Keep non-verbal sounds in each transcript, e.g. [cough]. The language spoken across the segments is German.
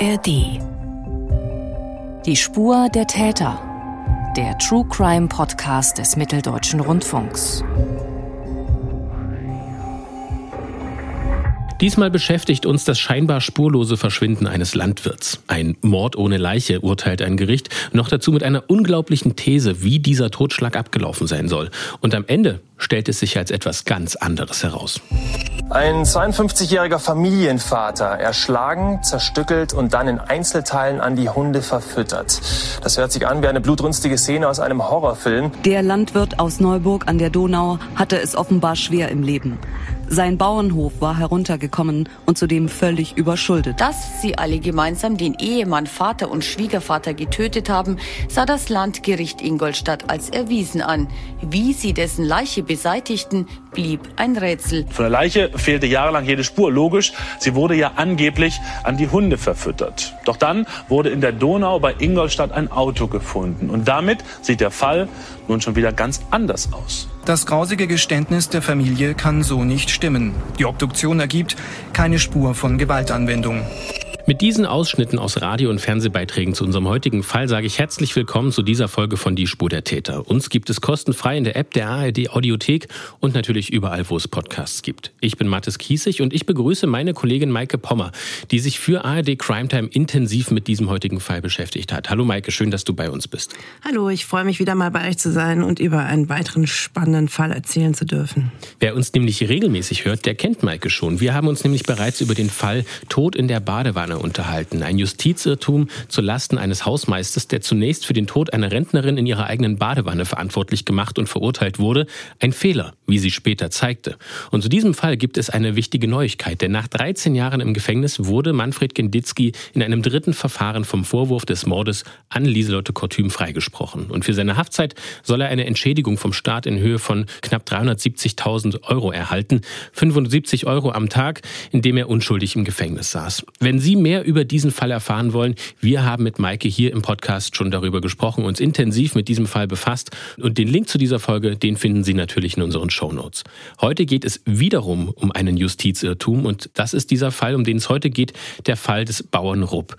ARD. Die Spur der Täter. Der True Crime Podcast des Mitteldeutschen Rundfunks. Diesmal beschäftigt uns das scheinbar spurlose Verschwinden eines Landwirts. Ein Mord ohne Leiche, urteilt ein Gericht, noch dazu mit einer unglaublichen These, wie dieser Totschlag abgelaufen sein soll. Und am Ende stellt es sich als etwas ganz anderes heraus. Ein 52-jähriger Familienvater erschlagen, zerstückelt und dann in Einzelteilen an die Hunde verfüttert. Das hört sich an wie eine blutrünstige Szene aus einem Horrorfilm. Der Landwirt aus Neuburg an der Donau hatte es offenbar schwer im Leben. Sein Bauernhof war heruntergekommen und zudem völlig überschuldet. Dass sie alle gemeinsam den Ehemann, Vater und Schwiegervater getötet haben, sah das Landgericht Ingolstadt als erwiesen an. Wie sie dessen Leiche beseitigten, blieb ein Rätsel. Von der Leiche fehlte jahrelang jede Spur. Logisch, sie wurde ja angeblich an die Hunde verfüttert. Doch dann wurde in der Donau bei Ingolstadt ein Auto gefunden. Und damit sieht der Fall nun schon wieder ganz anders aus. Das grausige Geständnis der Familie kann so nicht stimmen. Die Obduktion ergibt keine Spur von Gewaltanwendung. Mit diesen Ausschnitten aus Radio- und Fernsehbeiträgen zu unserem heutigen Fall sage ich herzlich willkommen zu dieser Folge von Die Spur der Täter. Uns gibt es kostenfrei in der App der ARD Audiothek und natürlich überall, wo es Podcasts gibt. Ich bin Mathis Kiesig und ich begrüße meine Kollegin Maike Pommer, die sich für ARD Crime Time intensiv mit diesem heutigen Fall beschäftigt hat. Hallo Maike, schön, dass du bei uns bist. Hallo, ich freue mich wieder mal bei euch zu sein und über einen weiteren spannenden Fall erzählen zu dürfen. Wer uns nämlich regelmäßig hört, der kennt Maike schon. Wir haben uns nämlich bereits über den Fall Tod in der Badewanne unterhalten. Ein Justizirrtum zu Lasten eines Hausmeisters, der zunächst für den Tod einer Rentnerin in ihrer eigenen Badewanne verantwortlich gemacht und verurteilt wurde. Ein Fehler, wie sie später zeigte. Und zu diesem Fall gibt es eine wichtige Neuigkeit, denn nach 13 Jahren im Gefängnis wurde Manfred Genditzki in einem dritten Verfahren vom Vorwurf des Mordes an Lieselotte Kortüm freigesprochen. Und für seine Haftzeit soll er eine Entschädigung vom Staat in Höhe von knapp 370.000 Euro erhalten, 75 Euro am Tag, in dem er unschuldig im Gefängnis saß. Wenn Sie mehr über diesen Fall erfahren wollen, wir haben mit Maike hier im Podcast schon darüber gesprochen, uns intensiv mit diesem Fall befasst und den Link zu dieser Folge, den finden Sie natürlich in unseren Shownotes. Heute geht es wiederum um einen Justizirrtum und das ist dieser Fall, um den es heute geht, der Fall des Bauern Rupp.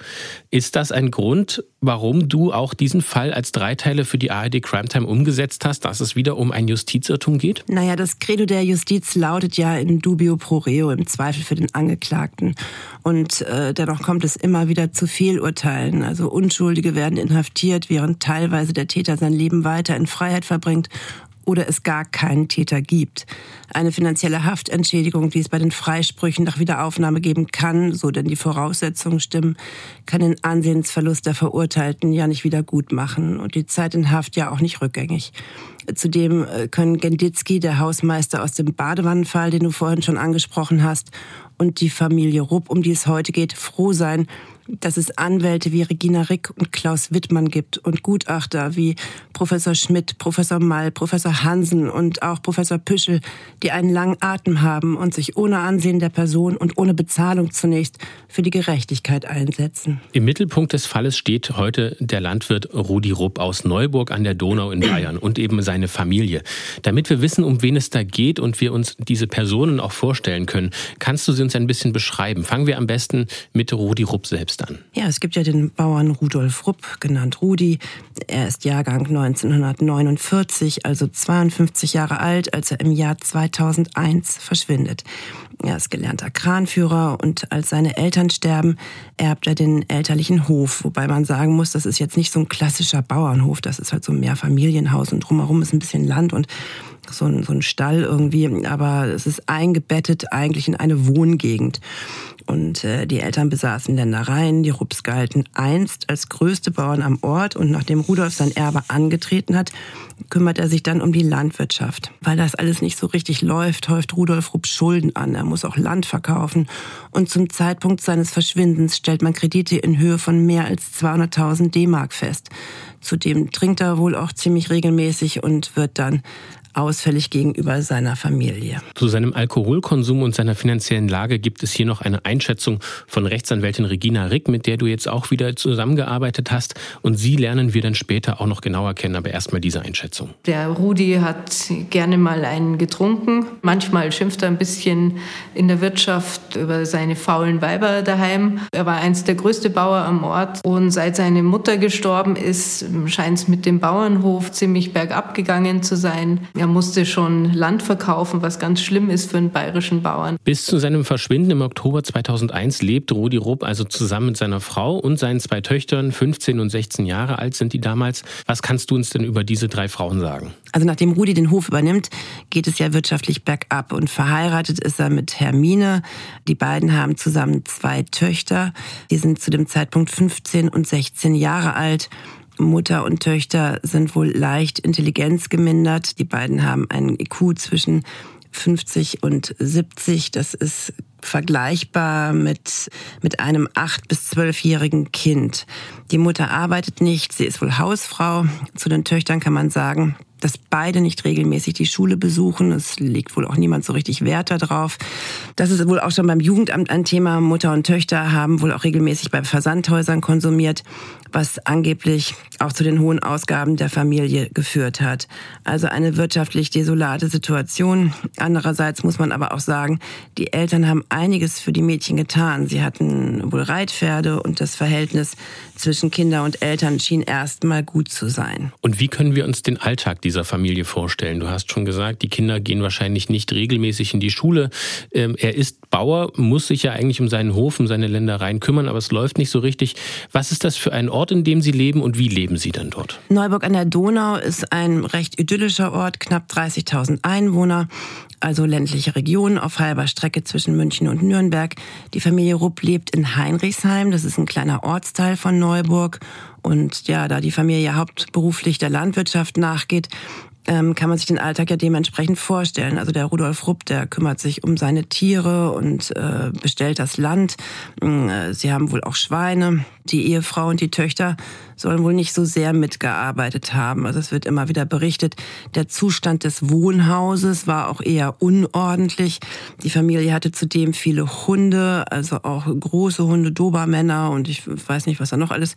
Ist das ein Grund, warum du auch diesen Fall als Dreiteile für die ARD Crime Time umgesetzt hast, dass es wieder um ein Justizirrtum geht? Naja, das Credo der Justiz lautet ja in dubio pro reo, im Zweifel für den Angeklagten. Und äh, dennoch kommt es immer wieder zu Fehlurteilen. Also Unschuldige werden inhaftiert, während teilweise der Täter sein Leben weiter in Freiheit verbringt oder es gar keinen Täter gibt. Eine finanzielle Haftentschädigung, die es bei den Freisprüchen nach Wiederaufnahme geben kann, so denn die Voraussetzungen stimmen, kann den Ansehensverlust der Verurteilten ja nicht wieder gut machen und die Zeit in Haft ja auch nicht rückgängig. Zudem äh, können Genditzki, der Hausmeister aus dem Badewannenfall, den du vorhin schon angesprochen hast, und die Familie Rupp, um die es heute geht, froh sein, dass es Anwälte wie Regina Rick und Klaus Wittmann gibt und Gutachter wie Professor Schmidt, Professor Mall, Professor Hansen und auch Professor Püschel, die einen langen Atem haben und sich ohne Ansehen der Person und ohne Bezahlung zunächst für die Gerechtigkeit einsetzen. Im Mittelpunkt des Falles steht heute der Landwirt Rudi Rupp aus Neuburg an der Donau in Bayern und eben seine Familie. Damit wir wissen, um wen es da geht und wir uns diese Personen auch vorstellen können, kannst du sie uns ein bisschen beschreiben? Fangen wir am besten mit Rudi Rupp selbst an. Ja, es gibt ja den Bauern Rudolf Rupp, genannt Rudi. Er ist Jahrgang 1949, also 52 Jahre alt, als er im Jahr 2001 verschwindet. Er ist gelernter Kranführer und als seine Eltern sterben, erbt er den elterlichen Hof. Wobei man sagen muss, das ist jetzt nicht so ein klassischer Bauernhof, das ist halt so ein Mehrfamilienhaus und drumherum ist ein bisschen Land und so ein, so ein Stall irgendwie, aber es ist eingebettet eigentlich in eine Wohngegend. Und äh, die Eltern besaßen Ländereien, die Rupps galten einst als größte Bauern am Ort und nachdem Rudolf sein Erbe angetreten hat, kümmert er sich dann um die Landwirtschaft. Weil das alles nicht so richtig läuft, häuft Rudolf Rupp Schulden an. Er muss auch Land verkaufen. Und zum Zeitpunkt seines Verschwindens stellt man Kredite in Höhe von mehr als 200.000 D-Mark fest. Zudem trinkt er wohl auch ziemlich regelmäßig und wird dann ausfällig gegenüber seiner Familie. Zu seinem Alkoholkonsum und seiner finanziellen Lage gibt es hier noch eine Einschätzung von Rechtsanwältin Regina Rick, mit der du jetzt auch wieder zusammengearbeitet hast. Und sie lernen wir dann später auch noch genauer kennen, aber erstmal diese Einschätzung. Der Rudi hat gerne mal einen getrunken. Manchmal schimpft er ein bisschen in der Wirtschaft über seine faulen Weiber daheim. Er war einst der größte Bauer am Ort und seit seine Mutter gestorben ist, scheint es mit dem Bauernhof ziemlich bergab gegangen zu sein. Er musste schon Land verkaufen, was ganz schlimm ist für einen bayerischen Bauern. Bis zu seinem Verschwinden im Oktober 2001 lebt Rudi Rupp also zusammen mit seiner Frau und seinen zwei Töchtern, 15 und 16 Jahre alt sind die damals. Was kannst du uns denn über diese drei Frauen sagen? Also nachdem Rudi den Hof übernimmt, geht es ja wirtschaftlich bergab und verheiratet ist er mit Hermine. Die beiden haben zusammen zwei Töchter. Die sind zu dem Zeitpunkt 15 und 16 Jahre alt. Mutter und Töchter sind wohl leicht intelligenzgemindert. Die beiden haben einen IQ zwischen 50 und 70. Das ist vergleichbar mit, mit einem acht- bis zwölfjährigen Kind. Die Mutter arbeitet nicht, sie ist wohl Hausfrau. Zu den Töchtern kann man sagen, dass beide nicht regelmäßig die Schule besuchen. Es legt wohl auch niemand so richtig Wert darauf. Das ist wohl auch schon beim Jugendamt ein Thema. Mutter und Töchter haben wohl auch regelmäßig bei Versandhäusern konsumiert, was angeblich auch zu den hohen Ausgaben der Familie geführt hat. Also eine wirtschaftlich desolate Situation. Andererseits muss man aber auch sagen, die Eltern haben einiges für die Mädchen getan. Sie hatten wohl Reitpferde und das Verhältnis zwischen Kinder und Eltern schien erstmal gut zu sein. Und wie können wir uns den Alltag dieser Familie vorstellen? Du hast schon gesagt, die Kinder gehen wahrscheinlich nicht regelmäßig in die Schule. Ähm, er ist Bauer, muss sich ja eigentlich um seinen Hof, um seine Ländereien kümmern, aber es läuft nicht so richtig. Was ist das für ein Ort, in dem Sie leben und wie leben Sie dann dort? Neuburg an der Donau ist ein recht idyllischer Ort, knapp 30.000 Einwohner also ländliche Region auf halber Strecke zwischen München und Nürnberg. Die Familie Rupp lebt in Heinrichsheim, das ist ein kleiner Ortsteil von Neuburg. Und ja, da die Familie hauptberuflich der Landwirtschaft nachgeht, ähm, kann man sich den Alltag ja dementsprechend vorstellen. Also der Rudolf Rupp, der kümmert sich um seine Tiere und äh, bestellt das Land. Äh, sie haben wohl auch Schweine. Die Ehefrau und die Töchter sollen wohl nicht so sehr mitgearbeitet haben. Also es wird immer wieder berichtet, der Zustand des Wohnhauses war auch eher unordentlich. Die Familie hatte zudem viele Hunde, also auch große Hunde, Dobermänner und ich weiß nicht, was da noch alles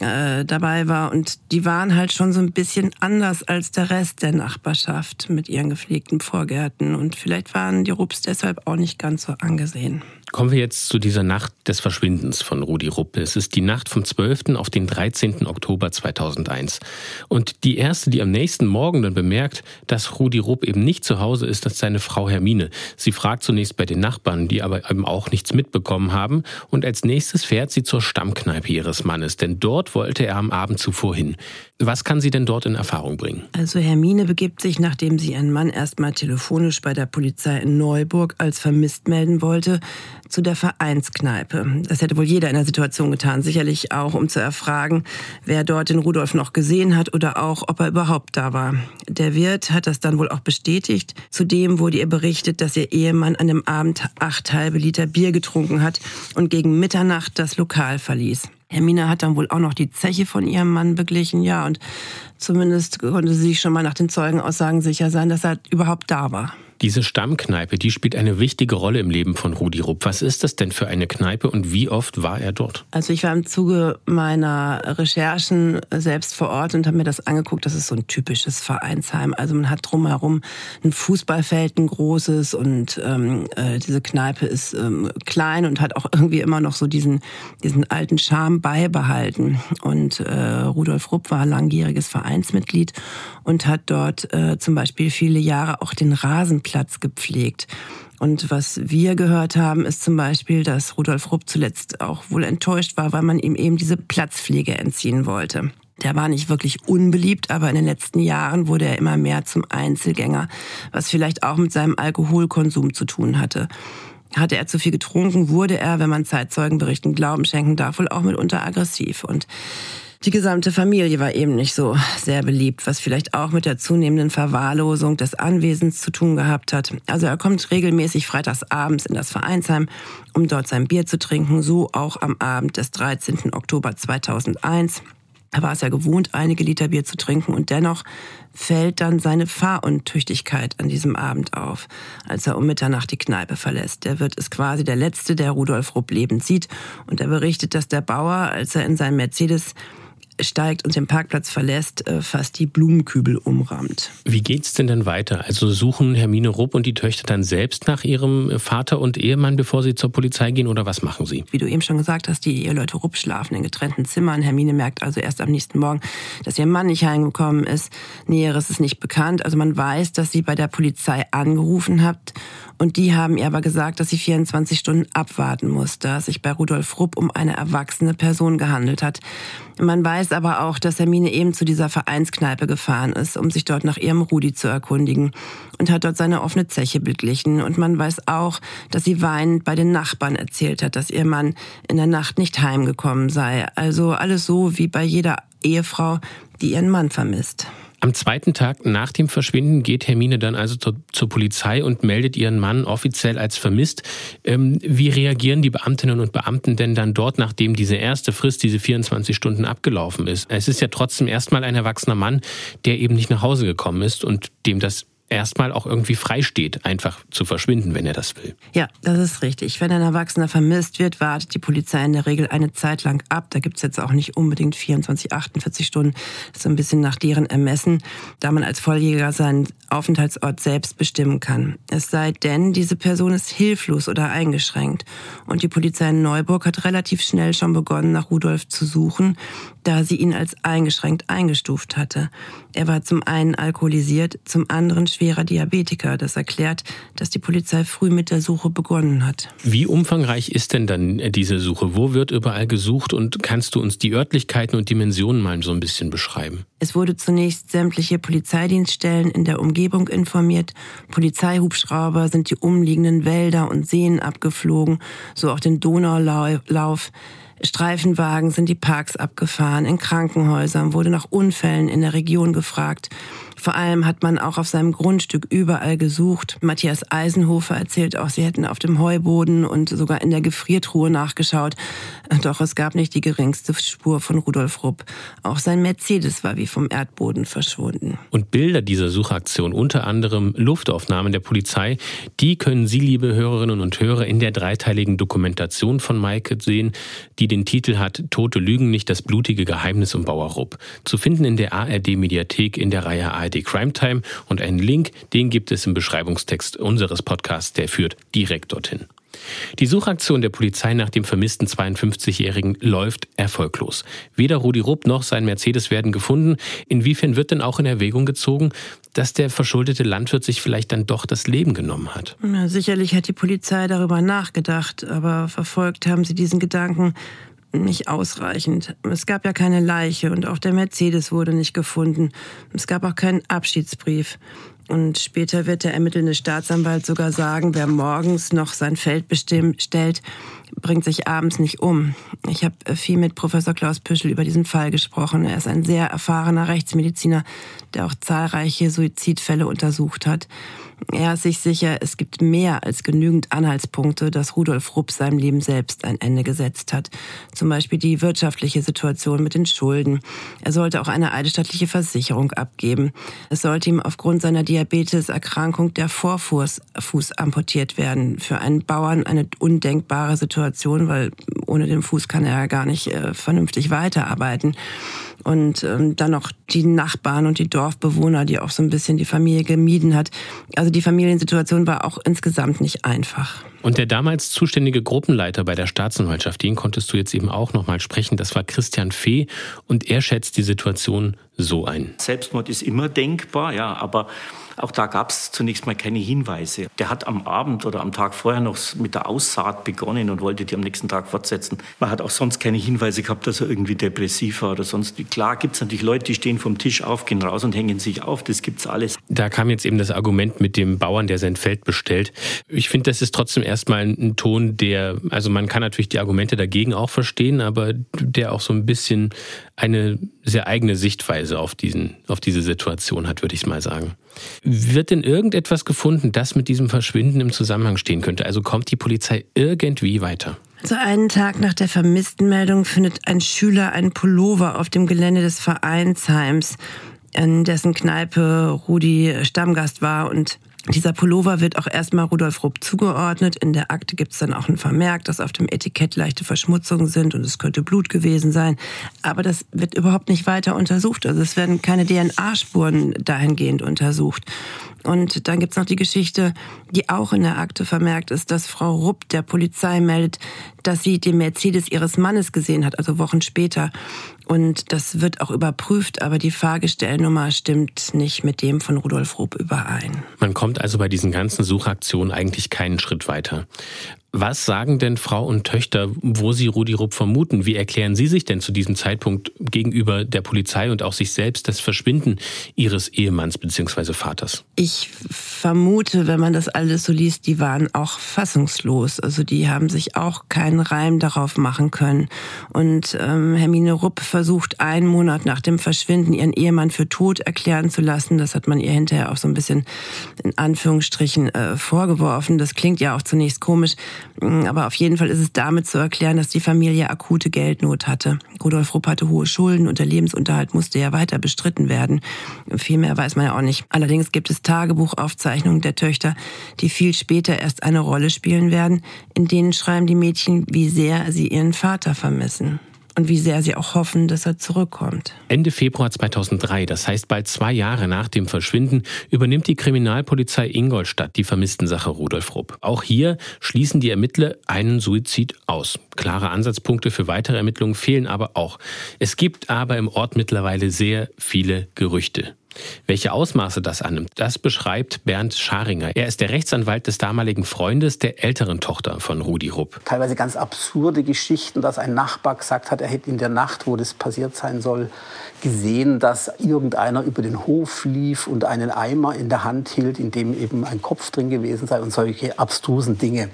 äh, dabei war. Und die waren halt schon so ein bisschen anders als der Rest der Nachbarschaft mit ihren gepflegten Vorgärten. Und vielleicht waren die Rupps deshalb auch nicht ganz so angesehen. Kommen wir jetzt zu dieser Nacht des Verschwindens von Rudi Ruppe. Es ist die Nacht vom 12. auf den 13. Oktober 2001. Und die erste, die am nächsten Morgen dann bemerkt, dass Rudi Rupp eben nicht zu Hause ist, ist seine Frau Hermine. Sie fragt zunächst bei den Nachbarn, die aber eben auch nichts mitbekommen haben. Und als nächstes fährt sie zur Stammkneipe ihres Mannes, denn dort wollte er am Abend zuvor hin. Was kann sie denn dort in Erfahrung bringen? Also Hermine begibt sich, nachdem sie ihren Mann erstmal telefonisch bei der Polizei in Neuburg als vermisst melden wollte, zu der Vereinskneipe. Das hätte wohl jeder in der Situation getan, sicherlich auch, um zu erfragen, wer dort den Rudolf noch gesehen hat oder auch, ob er überhaupt da war. Der Wirt hat das dann wohl auch bestätigt. Zudem wurde ihr berichtet, dass ihr Ehemann an dem Abend acht halbe Liter Bier getrunken hat und gegen Mitternacht das Lokal verließ. Hermine hat dann wohl auch noch die Zeche von ihrem Mann beglichen, ja, und zumindest konnte sie sich schon mal nach den Zeugenaussagen sicher sein, dass er überhaupt da war. Diese Stammkneipe, die spielt eine wichtige Rolle im Leben von Rudi Rupp. Was ist das denn für eine Kneipe und wie oft war er dort? Also ich war im Zuge meiner Recherchen selbst vor Ort und habe mir das angeguckt. Das ist so ein typisches Vereinsheim. Also man hat drumherum ein Fußballfeld, ein großes und ähm, äh, diese Kneipe ist ähm, klein und hat auch irgendwie immer noch so diesen, diesen alten Charme beibehalten. Und äh, Rudolf Rupp war langjähriges Vereinsmitglied und hat dort äh, zum Beispiel viele Jahre auch den Rasenplatz gepflegt. Und was wir gehört haben, ist zum Beispiel, dass Rudolf Rupp zuletzt auch wohl enttäuscht war, weil man ihm eben diese Platzpflege entziehen wollte. Der war nicht wirklich unbeliebt, aber in den letzten Jahren wurde er immer mehr zum Einzelgänger, was vielleicht auch mit seinem Alkoholkonsum zu tun hatte. Hatte er zu viel getrunken, wurde er, wenn man Zeitzeugenberichten Glauben schenken darf, wohl auch mitunter aggressiv. Und die gesamte Familie war eben nicht so sehr beliebt, was vielleicht auch mit der zunehmenden Verwahrlosung des Anwesens zu tun gehabt hat. Also er kommt regelmäßig freitags abends in das Vereinsheim, um dort sein Bier zu trinken, so auch am Abend des 13. Oktober 2001. Er war es ja gewohnt, einige Liter Bier zu trinken und dennoch fällt dann seine Fahruntüchtigkeit an diesem Abend auf, als er um Mitternacht die Kneipe verlässt. Der wird es quasi der Letzte, der Rudolf Rupp lebend sieht und er berichtet, dass der Bauer, als er in seinem Mercedes steigt und den Parkplatz verlässt, äh, fast die Blumenkübel umrahmt. Wie geht's denn dann weiter? Also suchen Hermine Rupp und die Töchter dann selbst nach ihrem Vater und Ehemann, bevor sie zur Polizei gehen oder was machen sie? Wie du eben schon gesagt hast, die Eheleute Rupp schlafen in getrennten Zimmern. Hermine merkt also erst am nächsten Morgen, dass ihr Mann nicht heimgekommen ist. Näheres ist nicht bekannt. Also man weiß, dass sie bei der Polizei angerufen hat und die haben ihr aber gesagt, dass sie 24 Stunden abwarten muss, da es sich bei Rudolf Rupp um eine erwachsene Person gehandelt hat. Man weiß aber auch, dass Hermine eben zu dieser Vereinskneipe gefahren ist, um sich dort nach ihrem Rudi zu erkundigen und hat dort seine offene Zeche beglichen. Und man weiß auch, dass sie weinend bei den Nachbarn erzählt hat, dass ihr Mann in der Nacht nicht heimgekommen sei. Also alles so wie bei jeder Ehefrau, die ihren Mann vermisst. Am zweiten Tag nach dem Verschwinden geht Hermine dann also zur, zur Polizei und meldet ihren Mann offiziell als vermisst. Ähm, wie reagieren die Beamtinnen und Beamten denn dann dort, nachdem diese erste Frist, diese 24 Stunden abgelaufen ist? Es ist ja trotzdem erstmal ein erwachsener Mann, der eben nicht nach Hause gekommen ist und dem das erstmal auch irgendwie frei steht, einfach zu verschwinden, wenn er das will. Ja, das ist richtig. Wenn ein Erwachsener vermisst wird, wartet die Polizei in der Regel eine Zeit lang ab. Da gibt es jetzt auch nicht unbedingt 24, 48 Stunden. Das ist so ein bisschen nach deren Ermessen, da man als Volljäger seinen Aufenthaltsort selbst bestimmen kann. Es sei denn, diese Person ist hilflos oder eingeschränkt. Und die Polizei in Neuburg hat relativ schnell schon begonnen, nach Rudolf zu suchen, da sie ihn als eingeschränkt eingestuft hatte. Er war zum einen alkoholisiert, zum anderen schwerer Diabetiker. Das erklärt, dass die Polizei früh mit der Suche begonnen hat. Wie umfangreich ist denn dann diese Suche? Wo wird überall gesucht und kannst du uns die Örtlichkeiten und Dimensionen mal so ein bisschen beschreiben? Es wurde zunächst sämtliche Polizeidienststellen in der Umgebung informiert. Polizeihubschrauber sind die umliegenden Wälder und Seen abgeflogen, so auch den Donaulauf. Streifenwagen sind die Parks abgefahren, in Krankenhäusern wurde nach Unfällen in der Region gefragt. Vor allem hat man auch auf seinem Grundstück überall gesucht. Matthias Eisenhofer erzählt auch, sie hätten auf dem Heuboden und sogar in der Gefriertruhe nachgeschaut. Doch es gab nicht die geringste Spur von Rudolf Rupp. Auch sein Mercedes war wie vom Erdboden verschwunden. Und Bilder dieser Suchaktion, unter anderem Luftaufnahmen der Polizei, die können Sie, liebe Hörerinnen und Hörer, in der dreiteiligen Dokumentation von Maike sehen, die den Titel hat Tote Lügen nicht das blutige Geheimnis um Bauer Rupp. Zu finden in der ARD-Mediathek in der Reihe ARD ARD Crime Time und einen Link, den gibt es im Beschreibungstext unseres Podcasts, der führt direkt dorthin. Die Suchaktion der Polizei nach dem vermissten 52-Jährigen läuft erfolglos. Weder Rudi Rupp noch sein Mercedes werden gefunden. Inwiefern wird denn auch in Erwägung gezogen, dass der verschuldete Landwirt sich vielleicht dann doch das Leben genommen hat? Ja, sicherlich hat die Polizei darüber nachgedacht, aber verfolgt haben sie diesen Gedanken nicht ausreichend. Es gab ja keine Leiche und auch der Mercedes wurde nicht gefunden. Es gab auch keinen Abschiedsbrief. Und später wird der ermittelnde Staatsanwalt sogar sagen, wer morgens noch sein Feld bestimmt, stellt, bringt sich abends nicht um. Ich habe viel mit Professor Klaus Püschel über diesen Fall gesprochen. Er ist ein sehr erfahrener Rechtsmediziner, der auch zahlreiche Suizidfälle untersucht hat. Er ist sich sicher, es gibt mehr als genügend Anhaltspunkte, dass Rudolf Rupp seinem Leben selbst ein Ende gesetzt hat. Zum Beispiel die wirtschaftliche Situation mit den Schulden. Er sollte auch eine eidesstattliche Versicherung abgeben. Es sollte ihm aufgrund seiner Diabeteserkrankung der Vorfuß amputiert werden. Für einen Bauern eine undenkbare Situation, weil ohne den Fuß kann er ja gar nicht äh, vernünftig weiterarbeiten und ähm, dann noch die Nachbarn und die Dorfbewohner, die auch so ein bisschen die Familie gemieden hat. Also die Familiensituation war auch insgesamt nicht einfach. Und der damals zuständige Gruppenleiter bei der Staatsanwaltschaft, den konntest du jetzt eben auch noch mal sprechen, das war Christian Fee und er schätzt die Situation so ein. Selbstmord ist immer denkbar, ja, aber auch da gab es zunächst mal keine Hinweise. Der hat am Abend oder am Tag vorher noch mit der Aussaat begonnen und wollte die am nächsten Tag fortsetzen. Man hat auch sonst keine Hinweise gehabt, dass er irgendwie depressiv war oder sonst. Klar gibt es natürlich Leute, die stehen vom Tisch auf, gehen raus und hängen sich auf. Das gibt's alles. Da kam jetzt eben das Argument mit dem Bauern, der sein Feld bestellt. Ich finde, das ist trotzdem erstmal ein Ton, der, also man kann natürlich die Argumente dagegen auch verstehen, aber der auch so ein bisschen eine sehr eigene Sichtweise auf, diesen, auf diese Situation hat, würde ich mal sagen. Wird denn irgendetwas gefunden, das mit diesem Verschwinden im Zusammenhang stehen könnte? Also kommt die Polizei irgendwie weiter? Also einen Tag nach der Vermisstenmeldung findet ein Schüler einen Pullover auf dem Gelände des Vereinsheims, in dessen Kneipe Rudi Stammgast war und dieser Pullover wird auch erstmal Rudolf Rupp zugeordnet. In der Akte gibt es dann auch ein Vermerk, dass auf dem Etikett leichte Verschmutzungen sind und es könnte Blut gewesen sein. Aber das wird überhaupt nicht weiter untersucht. Also es werden keine DNA-Spuren dahingehend untersucht. Und dann gibt's noch die Geschichte, die auch in der Akte vermerkt ist, dass Frau Rupp der Polizei meldet, dass sie den Mercedes ihres Mannes gesehen hat, also Wochen später. Und das wird auch überprüft, aber die Fahrgestellnummer stimmt nicht mit dem von Rudolf Rupp überein. Man kommt also bei diesen ganzen Suchaktionen eigentlich keinen Schritt weiter. Was sagen denn Frau und Töchter, wo sie Rudi Rupp vermuten? Wie erklären Sie sich denn zu diesem Zeitpunkt gegenüber der Polizei und auch sich selbst das Verschwinden Ihres Ehemanns bzw. Vaters? Ich vermute, wenn man das alles so liest, die waren auch fassungslos. Also die haben sich auch keinen Reim darauf machen können. Und ähm, Hermine Rupp versucht einen Monat nach dem Verschwinden ihren Ehemann für tot erklären zu lassen. Das hat man ihr hinterher auch so ein bisschen in Anführungsstrichen äh, vorgeworfen. Das klingt ja auch zunächst komisch. Mm, aber auf jeden Fall ist es damit zu erklären, dass die Familie akute Geldnot hatte. Rudolf Rupp hatte hohe Schulden und der Lebensunterhalt musste ja weiter bestritten werden. Viel mehr weiß man ja auch nicht. Allerdings gibt es Tagebuchaufzeichnungen der Töchter, die viel später erst eine Rolle spielen werden. In denen schreiben die Mädchen, wie sehr sie ihren Vater vermissen und wie sehr sie auch hoffen, dass er zurückkommt. Ende Februar 2003, das heißt bald zwei Jahre nach dem Verschwinden, übernimmt die Kriminalpolizei Ingolstadt die Vermisstensache Rudolf Rupp. Auch hier schließen die Ermittler einen Suizid aus. Klare Ansatzpunkte für weitere Ermittlungen fehlen aber auch. Es gibt aber im Ort mittlerweile sehr viele Gerüchte. Welche Ausmaße das annimmt, das beschreibt Bernd Scharinger. Er ist der Rechtsanwalt des damaligen Freundes der älteren Tochter von Rudi Rupp. Teilweise ganz absurde Geschichten, dass ein Nachbar gesagt hat, er hätte in der Nacht, wo das passiert sein soll, gesehen, dass irgendeiner über den Hof lief und einen Eimer in der Hand hielt, in dem eben ein Kopf drin gewesen sei und solche abstrusen Dinge.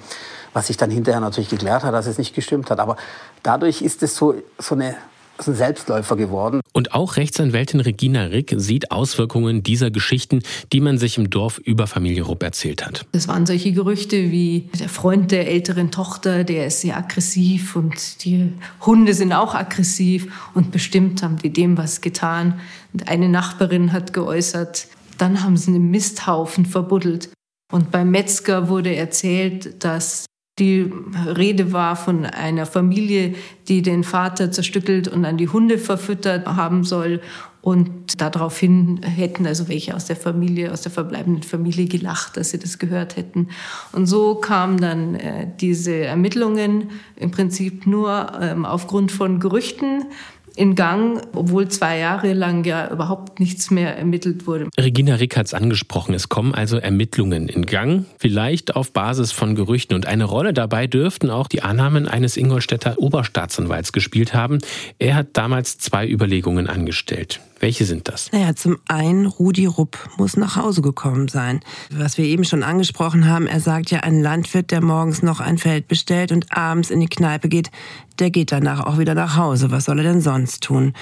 Was sich dann hinterher natürlich geklärt hat, dass es nicht gestimmt hat. Aber dadurch ist es so, so eine ist ein Selbstläufer geworden. Und auch Rechtsanwältin Regina Rick sieht Auswirkungen dieser Geschichten, die man sich im Dorf über Familie Rupp erzählt hat. Das waren solche Gerüchte wie der Freund der älteren Tochter, der ist sehr aggressiv und die Hunde sind auch aggressiv und bestimmt haben die dem was getan. Und eine Nachbarin hat geäußert, dann haben sie einen Misthaufen verbuddelt. Und beim Metzger wurde erzählt, dass die Rede war von einer Familie, die den Vater zerstückelt und an die Hunde verfüttert haben soll. Und daraufhin hätten also welche aus der Familie, aus der verbleibenden Familie gelacht, dass sie das gehört hätten. Und so kamen dann äh, diese Ermittlungen im Prinzip nur ähm, aufgrund von Gerüchten in Gang, obwohl zwei Jahre lang ja überhaupt nichts mehr ermittelt wurde. Regina Rick hat es angesprochen. Es kommen also Ermittlungen in Gang, vielleicht auf Basis von Gerüchten. Und eine Rolle dabei dürften auch die Annahmen eines Ingolstädter Oberstaatsanwalts gespielt haben. Er hat damals zwei Überlegungen angestellt. Welche sind das? Naja, zum einen, Rudi Rupp muss nach Hause gekommen sein. Was wir eben schon angesprochen haben, er sagt ja, ein Landwirt, der morgens noch ein Feld bestellt und abends in die Kneipe geht, der geht danach auch wieder nach Hause. Was soll er denn sonst tun?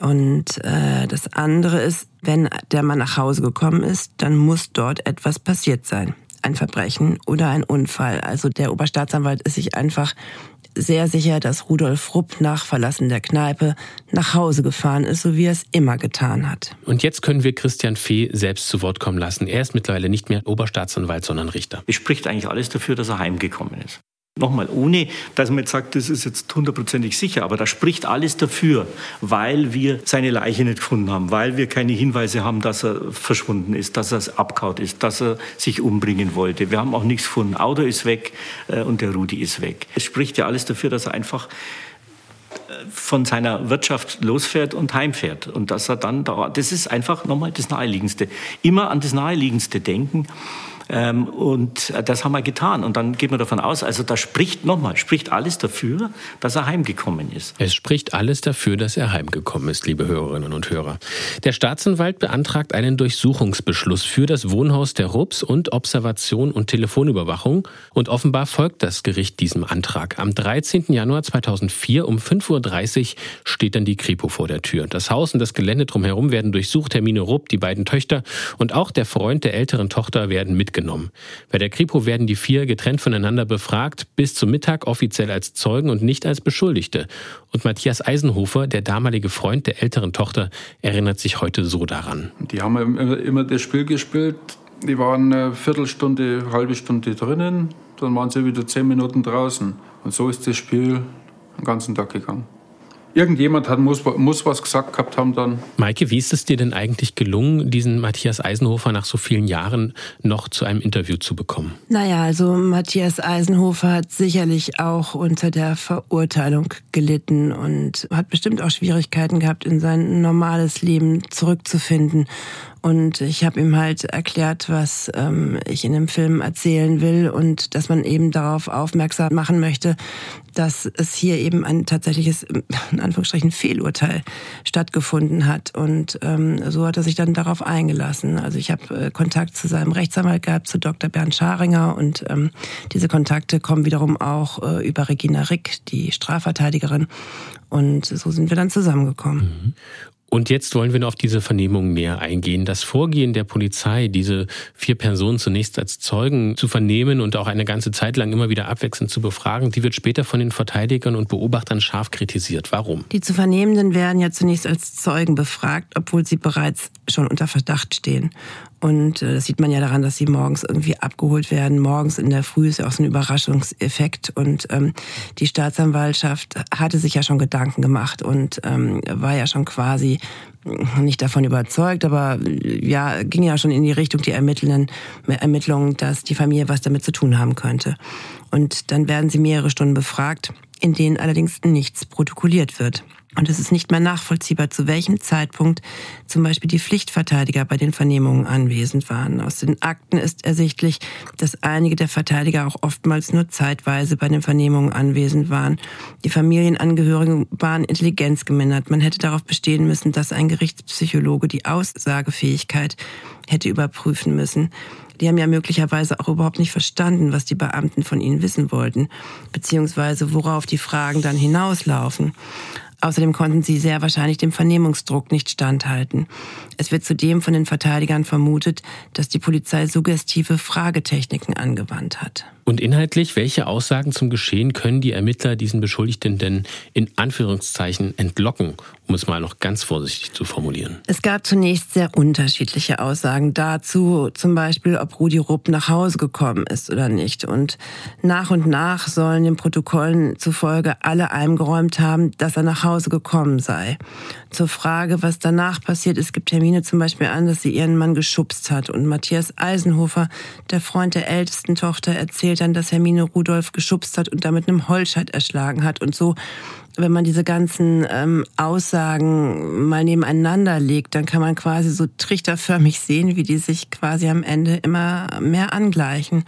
Und äh, das andere ist, wenn der Mann nach Hause gekommen ist, dann muss dort etwas passiert sein. Ein Verbrechen oder ein Unfall. Also der Oberstaatsanwalt ist sich einfach sehr sicher, dass Rudolf Rupp nach Verlassen der Kneipe nach Hause gefahren ist, so wie er es immer getan hat. Und jetzt können wir Christian Fee selbst zu Wort kommen lassen. Er ist mittlerweile nicht mehr Oberstaatsanwalt, sondern Richter. Es spricht eigentlich alles dafür, dass er heimgekommen ist. Nochmal, ohne dass man jetzt sagt, das ist jetzt hundertprozentig sicher, aber da spricht alles dafür, weil wir seine Leiche nicht gefunden haben, weil wir keine Hinweise haben, dass er verschwunden ist, dass er abkaut ist, dass er sich umbringen wollte. Wir haben auch nichts gefunden. Auto ist weg äh, und der Rudi ist weg. Es spricht ja alles dafür, dass er einfach äh, von seiner Wirtschaft losfährt und heimfährt. Und dass er dann da, das ist einfach nochmal das Naheliegendste. Immer an das Naheliegendste denken. Ähm, und das haben wir getan. Und dann geht man davon aus, also da spricht nochmal, spricht alles dafür, dass er heimgekommen ist. Es spricht alles dafür, dass er heimgekommen ist, liebe Hörerinnen und Hörer. Der Staatsanwalt beantragt einen Durchsuchungsbeschluss für das Wohnhaus der Rupps und Observation und Telefonüberwachung. Und offenbar folgt das Gericht diesem Antrag. Am 13. Januar 2004 um 5.30 Uhr steht dann die Kripo vor der Tür. Das Haus und das Gelände drumherum werden durchsucht. Hermine Rupp, die beiden Töchter und auch der Freund der älteren Tochter werden mitgebracht festgenommen. Bei der Kripo werden die vier getrennt voneinander befragt, bis zum Mittag offiziell als Zeugen und nicht als Beschuldigte. Und Matthias Eisenhofer, der damalige Freund der älteren Tochter, erinnert sich heute so daran. Die haben immer, immer das Spiel gespielt. Die waren eine Viertelstunde, eine halbe Stunde drinnen, dann waren sie wieder zehn Minuten draußen. Und so ist das Spiel den ganzen Tag gegangen. Irgendjemand hat, muss, muss was gesagt gehabt haben dann. Maike, wie ist es dir denn eigentlich gelungen, diesen Matthias Eisenhofer nach so vielen Jahren noch zu einem Interview zu bekommen? Naja, also Matthias Eisenhofer hat sicherlich auch unter der Verurteilung gelitten und hat bestimmt auch Schwierigkeiten gehabt, in sein normales Leben zurückzufinden. Und ich habe ihm halt erklärt, was ähm, ich in dem Film erzählen will und dass man eben darauf aufmerksam machen möchte, dass es hier eben ein tatsächliches, in Anführungsstrichen, Fehlurteil stattgefunden hat. Und ähm, so hat er sich dann darauf eingelassen. Also ich habe äh, Kontakt zu seinem Rechtsanwalt gehabt, zu Dr. Bernd Scharinger. Und ähm, diese Kontakte kommen wiederum auch äh, über Regina Rick, die Strafverteidigerin. Und so sind wir dann zusammengekommen. Mhm. Und jetzt wollen wir noch auf diese Vernehmung näher eingehen. Das Vorgehen der Polizei, diese vier Personen zunächst als Zeugen zu vernehmen und auch eine ganze Zeit lang immer wieder abwechselnd zu befragen, die wird später von den Verteidigern und Beobachtern scharf kritisiert. Warum? Die zu Vernehmenden werden ja zunächst als Zeugen befragt, obwohl sie bereits schon unter Verdacht stehen. Und äh, das sieht man ja daran, dass sie morgens irgendwie abgeholt werden. Morgens in der Früh ist ja auch so ein Überraschungseffekt. Und ähm, die Staatsanwaltschaft hatte sich ja schon Gedanken gemacht und ähm, war ja schon quasi nicht davon überzeugt, aber ja, ging ja schon in die Richtung die Ermittlenden, Ermittlungen, dass die Familie was damit zu tun haben könnte. Und dann werden sie mehrere Stunden befragt, in denen allerdings nichts protokolliert wird. Und es ist nicht mehr nachvollziehbar, zu welchem Zeitpunkt zum Beispiel die Pflichtverteidiger bei den Vernehmungen anwesend waren. Aus den Akten ist ersichtlich, dass einige der Verteidiger auch oftmals nur zeitweise bei den Vernehmungen anwesend waren. Die Familienangehörigen waren intelligenzgemindert. Man hätte darauf bestehen müssen, dass ein Gerichtspsychologe die Aussagefähigkeit hätte überprüfen müssen. Die haben ja möglicherweise auch überhaupt nicht verstanden, was die Beamten von ihnen wissen wollten, beziehungsweise worauf die Fragen dann hinauslaufen. Außerdem konnten sie sehr wahrscheinlich dem Vernehmungsdruck nicht standhalten. Es wird zudem von den Verteidigern vermutet, dass die Polizei suggestive Fragetechniken angewandt hat. Und inhaltlich, welche Aussagen zum Geschehen können die Ermittler diesen Beschuldigten denn in Anführungszeichen entlocken, um es mal noch ganz vorsichtig zu formulieren? Es gab zunächst sehr unterschiedliche Aussagen dazu, zum Beispiel, ob Rudi Rupp nach Hause gekommen ist oder nicht. Und nach und nach sollen den Protokollen zufolge alle eingeräumt haben, dass er nach Hause gekommen sei. Zur Frage, was danach passiert ist, gibt Hermine zum Beispiel an, dass sie ihren Mann geschubst hat. Und Matthias Eisenhofer, der Freund der ältesten Tochter, erzählt dann, dass Hermine Rudolf geschubst hat und damit einem Holzscheit erschlagen hat. Und so wenn man diese ganzen ähm, Aussagen mal nebeneinander legt, dann kann man quasi so trichterförmig sehen, wie die sich quasi am Ende immer mehr angleichen.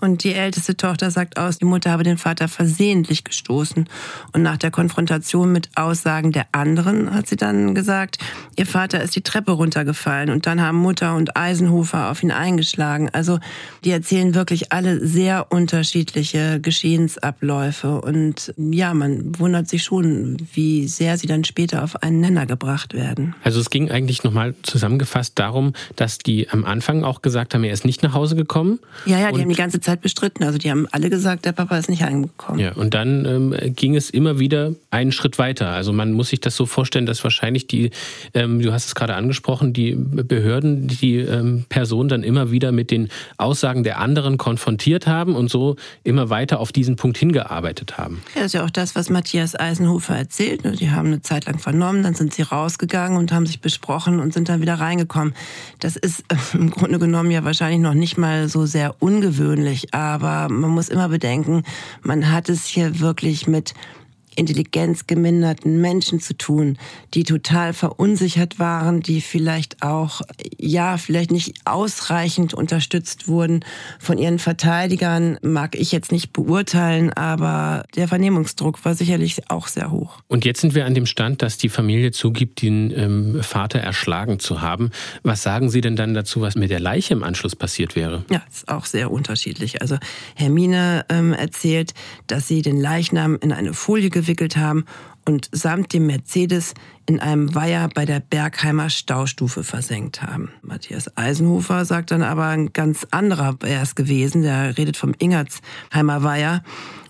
Und die älteste Tochter sagt aus, die Mutter habe den Vater versehentlich gestoßen. Und nach der Konfrontation mit Aussagen der anderen hat sie dann gesagt, ihr Vater ist die Treppe runtergefallen und dann haben Mutter und Eisenhofer auf ihn eingeschlagen. Also die erzählen wirklich alle sehr unterschiedliche Geschehensabläufe. Und ja, man wundert sich schon, wie sehr sie dann später auf einen Nenner gebracht werden. Also es ging eigentlich nochmal zusammengefasst darum, dass die am Anfang auch gesagt haben, er ist nicht nach Hause gekommen. Ja, ja, die haben die ganze Zeit Zeit bestritten. Also die haben alle gesagt, der Papa ist nicht angekommen. Ja, und dann ähm, ging es immer wieder einen Schritt weiter. Also man muss sich das so vorstellen, dass wahrscheinlich die, ähm, du hast es gerade angesprochen, die Behörden die ähm, Person dann immer wieder mit den Aussagen der anderen konfrontiert haben und so immer weiter auf diesen Punkt hingearbeitet haben. Ja, das ist ja auch das, was Matthias Eisenhofer erzählt. Die haben eine Zeit lang vernommen, dann sind sie rausgegangen und haben sich besprochen und sind dann wieder reingekommen. Das ist äh, im Grunde genommen ja wahrscheinlich noch nicht mal so sehr ungewöhnlich aber man muss immer bedenken, man hat es hier wirklich mit intelligenzgeminderten Menschen zu tun, die total verunsichert waren, die vielleicht auch, ja, vielleicht nicht ausreichend unterstützt wurden von ihren Verteidigern, mag ich jetzt nicht beurteilen, aber der Vernehmungsdruck war sicherlich auch sehr hoch. Und jetzt sind wir an dem Stand, dass die Familie zugibt, den ähm, Vater erschlagen zu haben. Was sagen Sie denn dann dazu, was mit der Leiche im Anschluss passiert wäre? Ja, ist auch sehr unterschiedlich. Also Hermine ähm, erzählt, dass sie den Leichnam in eine Folie gewickelt haben und samt dem Mercedes in einem Weiher bei der Bergheimer Staustufe versenkt haben. Matthias Eisenhofer sagt dann aber ein ganz anderer wäre es gewesen. Der redet vom Ingertsheimer Weiher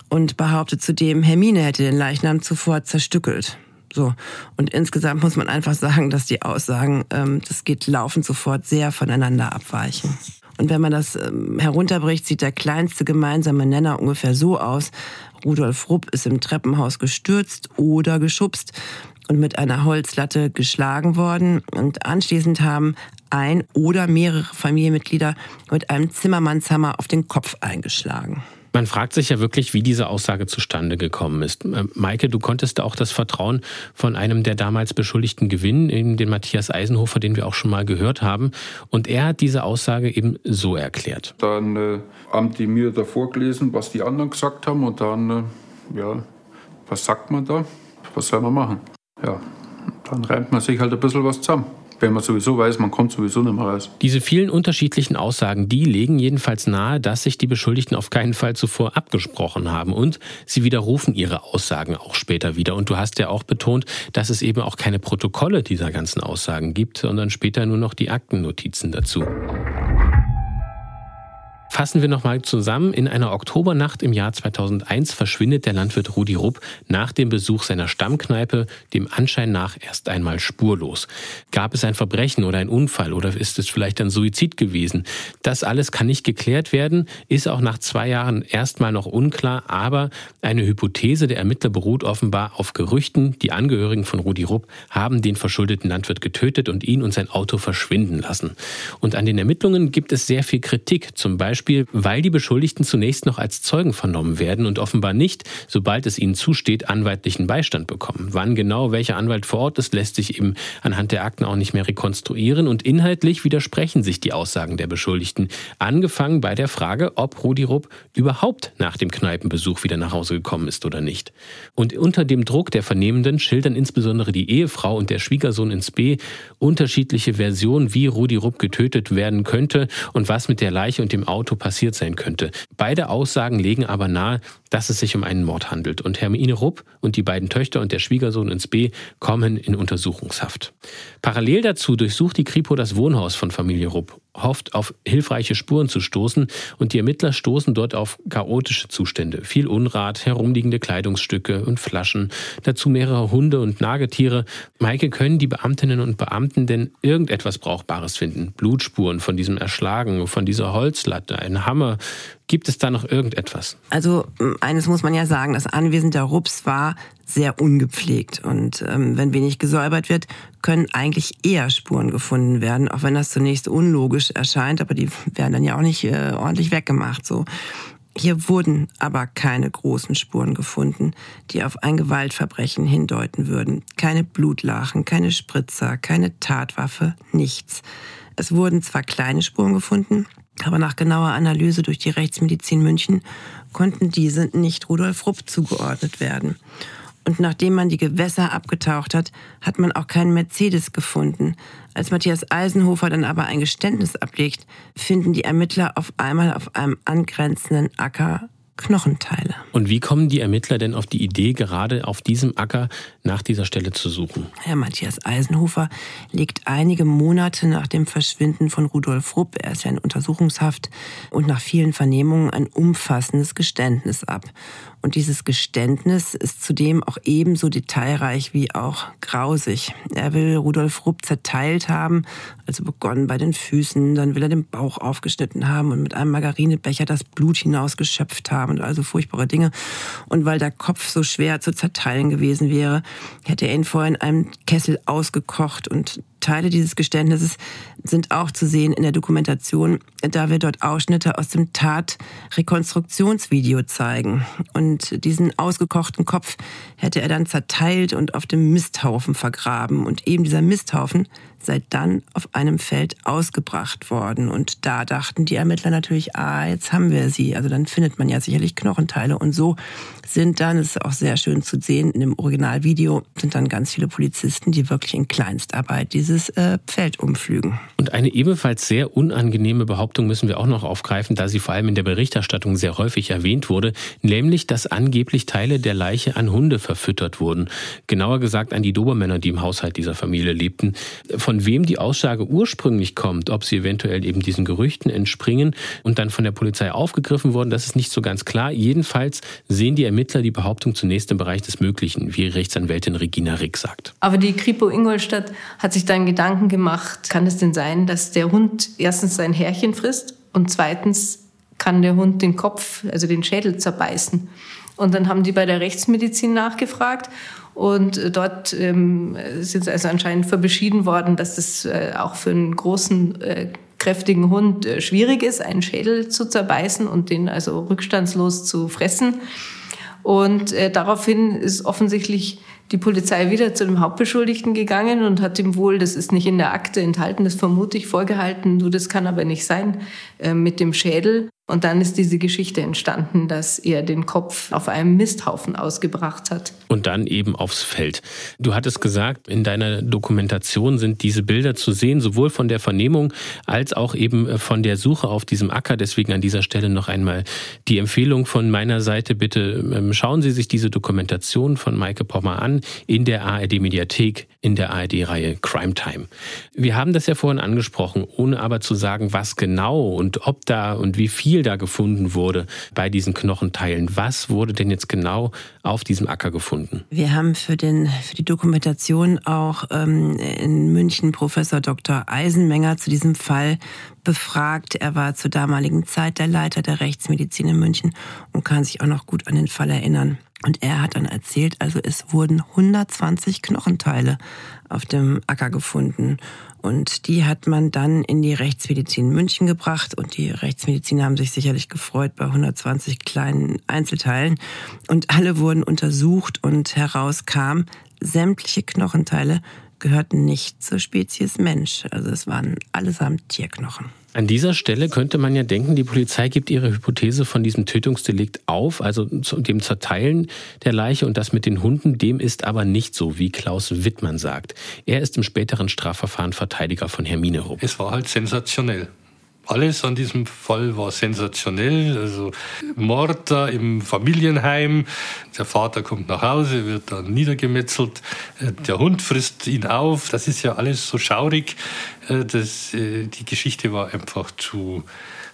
und behauptet zudem, Hermine hätte den Leichnam zuvor zerstückelt. So. Und insgesamt muss man einfach sagen, dass die Aussagen, ähm, das geht laufend sofort sehr voneinander abweichen. Und wenn man das ähm, herunterbricht, sieht der kleinste gemeinsame Nenner ungefähr so aus. Rudolf Rupp ist im Treppenhaus gestürzt oder geschubst und mit einer Holzlatte geschlagen worden. Und anschließend haben ein oder mehrere Familienmitglieder mit einem Zimmermannshammer auf den Kopf eingeschlagen. Man fragt sich ja wirklich, wie diese Aussage zustande gekommen ist. Äh, Maike, du konntest da auch das Vertrauen von einem der damals Beschuldigten gewinnen, eben den Matthias Eisenhofer, den wir auch schon mal gehört haben. Und er hat diese Aussage eben so erklärt. Dann äh, haben die mir davor gelesen, was die anderen gesagt haben. Und dann, äh, ja, was sagt man da? Was soll man machen? Ja, dann reimt man sich halt ein bisschen was zusammen wenn man sowieso weiß, man kommt sowieso nicht mehr raus. Diese vielen unterschiedlichen Aussagen, die legen jedenfalls nahe, dass sich die Beschuldigten auf keinen Fall zuvor abgesprochen haben und sie widerrufen ihre Aussagen auch später wieder. Und du hast ja auch betont, dass es eben auch keine Protokolle dieser ganzen Aussagen gibt, sondern später nur noch die Aktennotizen dazu. Fassen wir nochmal zusammen. In einer Oktobernacht im Jahr 2001 verschwindet der Landwirt Rudi Rupp nach dem Besuch seiner Stammkneipe dem Anschein nach erst einmal spurlos. Gab es ein Verbrechen oder ein Unfall oder ist es vielleicht ein Suizid gewesen? Das alles kann nicht geklärt werden, ist auch nach zwei Jahren erstmal noch unklar, aber eine Hypothese der Ermittler beruht offenbar auf Gerüchten. Die Angehörigen von Rudi Rupp haben den verschuldeten Landwirt getötet und ihn und sein Auto verschwinden lassen. Und an den Ermittlungen gibt es sehr viel Kritik, zum Beispiel Beispiel, weil die Beschuldigten zunächst noch als Zeugen vernommen werden und offenbar nicht, sobald es ihnen zusteht, anwaltlichen Beistand bekommen. Wann genau welcher Anwalt vor Ort ist, lässt sich eben anhand der Akten auch nicht mehr rekonstruieren und inhaltlich widersprechen sich die Aussagen der Beschuldigten. Angefangen bei der Frage, ob Rudi Rupp überhaupt nach dem Kneipenbesuch wieder nach Hause gekommen ist oder nicht. Und unter dem Druck der Vernehmenden schildern insbesondere die Ehefrau und der Schwiegersohn ins B unterschiedliche Versionen, wie Rudi Rupp getötet werden könnte und was mit der Leiche und dem Auto Auto passiert sein könnte. Beide Aussagen legen aber nahe, dass es sich um einen Mord handelt. Und Hermine Rupp und die beiden Töchter und der Schwiegersohn ins B kommen in Untersuchungshaft. Parallel dazu durchsucht die Kripo das Wohnhaus von Familie Rupp hofft, auf hilfreiche Spuren zu stoßen und die Ermittler stoßen dort auf chaotische Zustände. Viel Unrat, herumliegende Kleidungsstücke und Flaschen, dazu mehrere Hunde und Nagetiere. Maike, können die Beamtinnen und Beamten denn irgendetwas Brauchbares finden? Blutspuren von diesem Erschlagen, von dieser Holzlatte, ein Hammer, Gibt es da noch irgendetwas? Also eines muss man ja sagen, das Anwesen der Rups war sehr ungepflegt. Und ähm, wenn wenig gesäubert wird, können eigentlich eher Spuren gefunden werden, auch wenn das zunächst unlogisch erscheint, aber die werden dann ja auch nicht äh, ordentlich weggemacht. So. Hier wurden aber keine großen Spuren gefunden, die auf ein Gewaltverbrechen hindeuten würden. Keine Blutlachen, keine Spritzer, keine Tatwaffe, nichts. Es wurden zwar kleine Spuren gefunden, aber nach genauer Analyse durch die Rechtsmedizin München konnten diese nicht Rudolf Rupp zugeordnet werden. Und nachdem man die Gewässer abgetaucht hat, hat man auch keinen Mercedes gefunden. Als Matthias Eisenhofer dann aber ein Geständnis ablegt, finden die Ermittler auf einmal auf einem angrenzenden Acker Knochenteile. Und wie kommen die Ermittler denn auf die Idee, gerade auf diesem Acker nach dieser Stelle zu suchen? Herr Matthias Eisenhofer legt einige Monate nach dem Verschwinden von Rudolf Rupp, er ist ja in Untersuchungshaft, und nach vielen Vernehmungen ein umfassendes Geständnis ab. Und dieses Geständnis ist zudem auch ebenso detailreich wie auch grausig. Er will Rudolf Rupp zerteilt haben, also begonnen bei den Füßen, dann will er den Bauch aufgeschnitten haben und mit einem Margarinebecher das Blut hinausgeschöpft haben und also furchtbare Dinge. Und weil der Kopf so schwer zu zerteilen gewesen wäre, hätte er ihn vorher in einem Kessel ausgekocht und Teile dieses Geständnisses sind auch zu sehen in der Dokumentation, da wir dort Ausschnitte aus dem Tat-Rekonstruktionsvideo zeigen. Und diesen ausgekochten Kopf hätte er dann zerteilt und auf dem Misthaufen vergraben. Und eben dieser Misthaufen sei dann auf einem Feld ausgebracht worden. Und da dachten die Ermittler natürlich, ah, jetzt haben wir sie. Also dann findet man ja sicherlich Knochenteile. Und so sind dann, das ist auch sehr schön zu sehen, in dem Originalvideo sind dann ganz viele Polizisten, die wirklich in Kleinstarbeit diese dieses äh, Feld umflügen. Und eine ebenfalls sehr unangenehme Behauptung müssen wir auch noch aufgreifen, da sie vor allem in der Berichterstattung sehr häufig erwähnt wurde, nämlich, dass angeblich Teile der Leiche an Hunde verfüttert wurden. Genauer gesagt an die Dobermänner, die im Haushalt dieser Familie lebten. Von wem die Aussage ursprünglich kommt, ob sie eventuell eben diesen Gerüchten entspringen und dann von der Polizei aufgegriffen wurden, das ist nicht so ganz klar. Jedenfalls sehen die Ermittler die Behauptung zunächst im Bereich des Möglichen, wie Rechtsanwältin Regina Rick sagt. Aber die Kripo Ingolstadt hat sich dann Gedanken gemacht, kann es denn sein, dass der Hund erstens sein Härchen frisst und zweitens kann der Hund den Kopf, also den Schädel zerbeißen. Und dann haben die bei der Rechtsmedizin nachgefragt und dort ähm, sind sie also anscheinend für beschieden worden, dass das äh, auch für einen großen, äh, kräftigen Hund äh, schwierig ist, einen Schädel zu zerbeißen und den also rückstandslos zu fressen. Und äh, daraufhin ist offensichtlich die Polizei wieder zu dem Hauptbeschuldigten gegangen und hat ihm wohl, das ist nicht in der Akte enthalten, das vermute ich vorgehalten, du, das kann aber nicht sein, äh, mit dem Schädel. Und dann ist diese Geschichte entstanden, dass er den Kopf auf einem Misthaufen ausgebracht hat. Und dann eben aufs Feld. Du hattest gesagt, in deiner Dokumentation sind diese Bilder zu sehen, sowohl von der Vernehmung als auch eben von der Suche auf diesem Acker. Deswegen an dieser Stelle noch einmal die Empfehlung von meiner Seite. Bitte ähm, schauen Sie sich diese Dokumentation von Maike Pommer an in der ARD-Mediathek, in der ARD-Reihe Crime Time. Wir haben das ja vorhin angesprochen, ohne aber zu sagen, was genau und ob da und wie viel viel da gefunden wurde bei diesen Knochenteilen. Was wurde denn jetzt genau auf diesem Acker gefunden? Wir haben für, den, für die Dokumentation auch ähm, in München Professor Dr. Eisenmenger zu diesem Fall befragt. Er war zur damaligen Zeit der Leiter der Rechtsmedizin in München und kann sich auch noch gut an den Fall erinnern. Und er hat dann erzählt, also es wurden 120 Knochenteile auf dem Acker gefunden. Und die hat man dann in die Rechtsmedizin München gebracht. Und die Rechtsmediziner haben sich sicherlich gefreut bei 120 kleinen Einzelteilen. Und alle wurden untersucht und herauskam, sämtliche Knochenteile gehörten nicht zur Spezies Mensch. Also es waren allesamt Tierknochen. An dieser Stelle könnte man ja denken, die Polizei gibt ihre Hypothese von diesem Tötungsdelikt auf, also dem Zerteilen der Leiche und das mit den Hunden, dem ist aber nicht so, wie Klaus Wittmann sagt. Er ist im späteren Strafverfahren Verteidiger von Hermine Rupp. Es war halt sensationell. Alles an diesem Fall war sensationell. Also Mord im Familienheim. Der Vater kommt nach Hause, wird dann niedergemetzelt. Äh, der Hund frisst ihn auf. Das ist ja alles so schaurig. Äh, das, äh, die Geschichte war einfach zu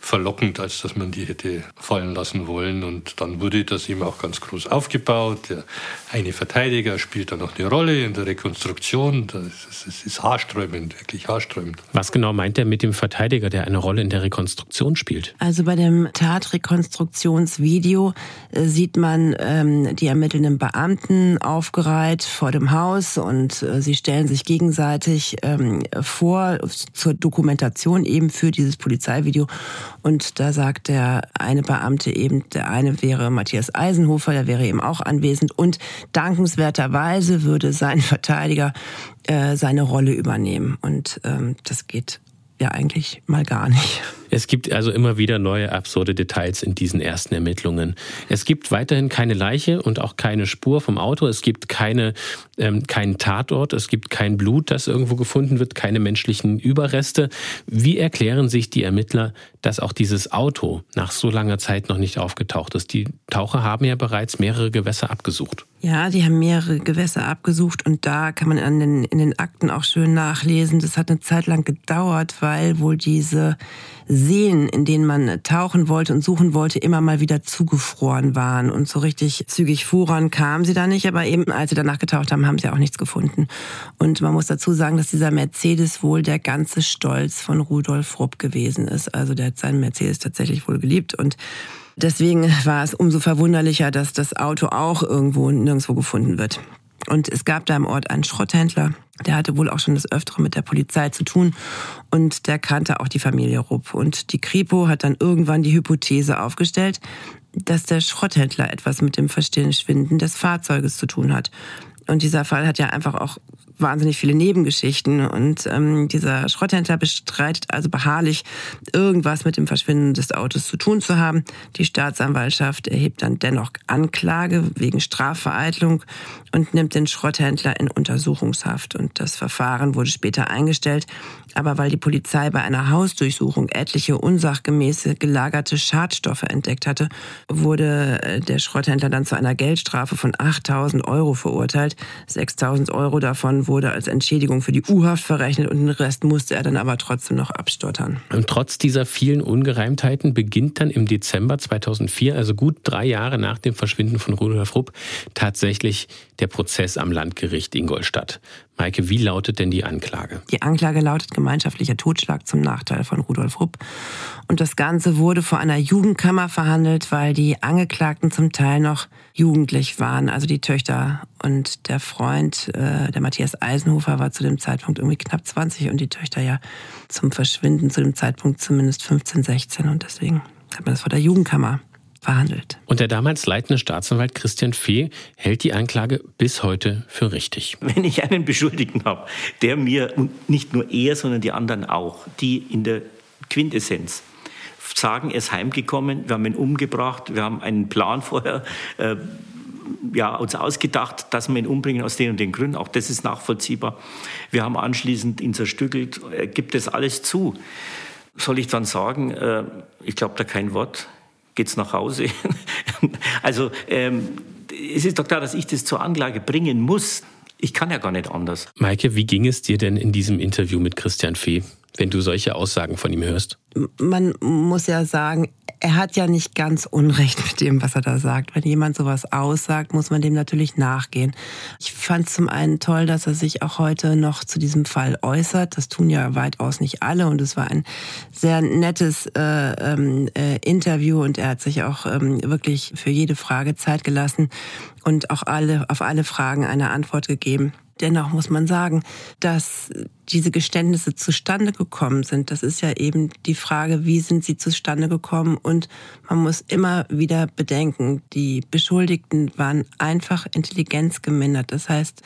verlockend, als dass man die hätte fallen lassen wollen. Und dann wurde das eben auch ganz groß aufgebaut. Der eine Verteidiger spielt da noch eine Rolle in der Rekonstruktion. Das ist, das ist haarsträubend, wirklich haarsträubend. Was genau meint er mit dem Verteidiger, der eine Rolle in der Rekonstruktion spielt? Also bei dem Tatrekonstruktionsvideo äh, sieht man ähm, die ermittelnden Beamten aufgereiht vor dem Haus und äh, sie stellen sich gegenseitig ähm, vor zur Dokumentation eben für dieses Polizeivideo und da sagt der eine Beamte eben, der eine wäre Matthias Eisenhofer, der wäre eben auch anwesend. Und dankenswerterweise würde sein Verteidiger äh, seine Rolle übernehmen. Und ähm, das geht ja eigentlich mal gar nicht. Es gibt also immer wieder neue absurde Details in diesen ersten Ermittlungen. Es gibt weiterhin keine Leiche und auch keine Spur vom Auto. Es gibt keine, ähm, keinen Tatort. Es gibt kein Blut, das irgendwo gefunden wird, keine menschlichen Überreste. Wie erklären sich die Ermittler, dass auch dieses Auto nach so langer Zeit noch nicht aufgetaucht ist? Die Taucher haben ja bereits mehrere Gewässer abgesucht. Ja, die haben mehrere Gewässer abgesucht und da kann man an den, in den Akten auch schön nachlesen. Das hat eine Zeit lang gedauert, weil wohl diese Seen, in denen man tauchen wollte und suchen wollte, immer mal wieder zugefroren waren. Und so richtig zügig fuhren kamen sie da nicht. Aber eben, als sie danach getaucht haben, haben sie auch nichts gefunden. Und man muss dazu sagen, dass dieser Mercedes wohl der ganze Stolz von Rudolf Rupp gewesen ist. Also der hat seinen Mercedes tatsächlich wohl geliebt und Deswegen war es umso verwunderlicher, dass das Auto auch irgendwo nirgendwo gefunden wird. Und es gab da im Ort einen Schrotthändler, der hatte wohl auch schon das Öftere mit der Polizei zu tun und der kannte auch die Familie Rupp. Und die Kripo hat dann irgendwann die Hypothese aufgestellt, dass der Schrotthändler etwas mit dem Verschwinden des Fahrzeuges zu tun hat. Und dieser Fall hat ja einfach auch wahnsinnig viele Nebengeschichten. Und ähm, dieser Schrotthändler bestreitet also beharrlich, irgendwas mit dem Verschwinden des Autos zu tun zu haben. Die Staatsanwaltschaft erhebt dann dennoch Anklage wegen Strafvereitlung und nimmt den Schrotthändler in Untersuchungshaft. Und das Verfahren wurde später eingestellt. Aber weil die Polizei bei einer Hausdurchsuchung etliche unsachgemäße gelagerte Schadstoffe entdeckt hatte, wurde äh, der Schrotthändler dann zu einer Geldstrafe von 8000 Euro verurteilt. 6000 Euro davon wurde als Entschädigung für die U-Haft verrechnet und den Rest musste er dann aber trotzdem noch abstottern. Und trotz dieser vielen Ungereimtheiten beginnt dann im Dezember 2004, also gut drei Jahre nach dem Verschwinden von Rudolf Rupp, tatsächlich der Prozess am Landgericht Ingolstadt. Maike, wie lautet denn die Anklage? Die Anklage lautet gemeinschaftlicher Totschlag zum Nachteil von Rudolf Rupp. Und das Ganze wurde vor einer Jugendkammer verhandelt, weil die Angeklagten zum Teil noch jugendlich waren. Also die Töchter und der Freund, äh, der Matthias Eisenhofer, war zu dem Zeitpunkt irgendwie knapp 20 und die Töchter ja zum Verschwinden zu dem Zeitpunkt zumindest 15, 16. Und deswegen hat man das vor der Jugendkammer verhandelt. Und der damals leitende Staatsanwalt Christian Fee hält die Anklage bis heute für richtig. Wenn ich einen Beschuldigten habe, der mir, und nicht nur er, sondern die anderen auch, die in der Quintessenz sagen, er ist heimgekommen, wir haben ihn umgebracht, wir haben einen Plan vorher äh, ja, uns ausgedacht, dass wir ihn umbringen aus den und den Gründen. Auch das ist nachvollziehbar. Wir haben anschließend ihn zerstückelt. Er gibt das alles zu. Soll ich dann sagen, äh, ich glaube da kein Wort geht's nach Hause. [laughs] also ähm, es ist doch klar, dass ich das zur Anklage bringen muss. Ich kann ja gar nicht anders. Maike, wie ging es dir denn in diesem Interview mit Christian Fee, wenn du solche Aussagen von ihm hörst? Man muss ja sagen, er hat ja nicht ganz Unrecht mit dem, was er da sagt. Wenn jemand sowas aussagt, muss man dem natürlich nachgehen. Ich fand zum einen toll, dass er sich auch heute noch zu diesem Fall äußert. Das tun ja weitaus nicht alle und es war ein sehr nettes äh, ähm, äh, Interview und er hat sich auch ähm, wirklich für jede Frage Zeit gelassen und auch alle auf alle Fragen eine Antwort gegeben. Dennoch muss man sagen, dass diese Geständnisse zustande gekommen sind. Das ist ja eben die Frage, wie sind sie zustande gekommen? Und man muss immer wieder bedenken, die Beschuldigten waren einfach intelligenzgemindert. Das heißt,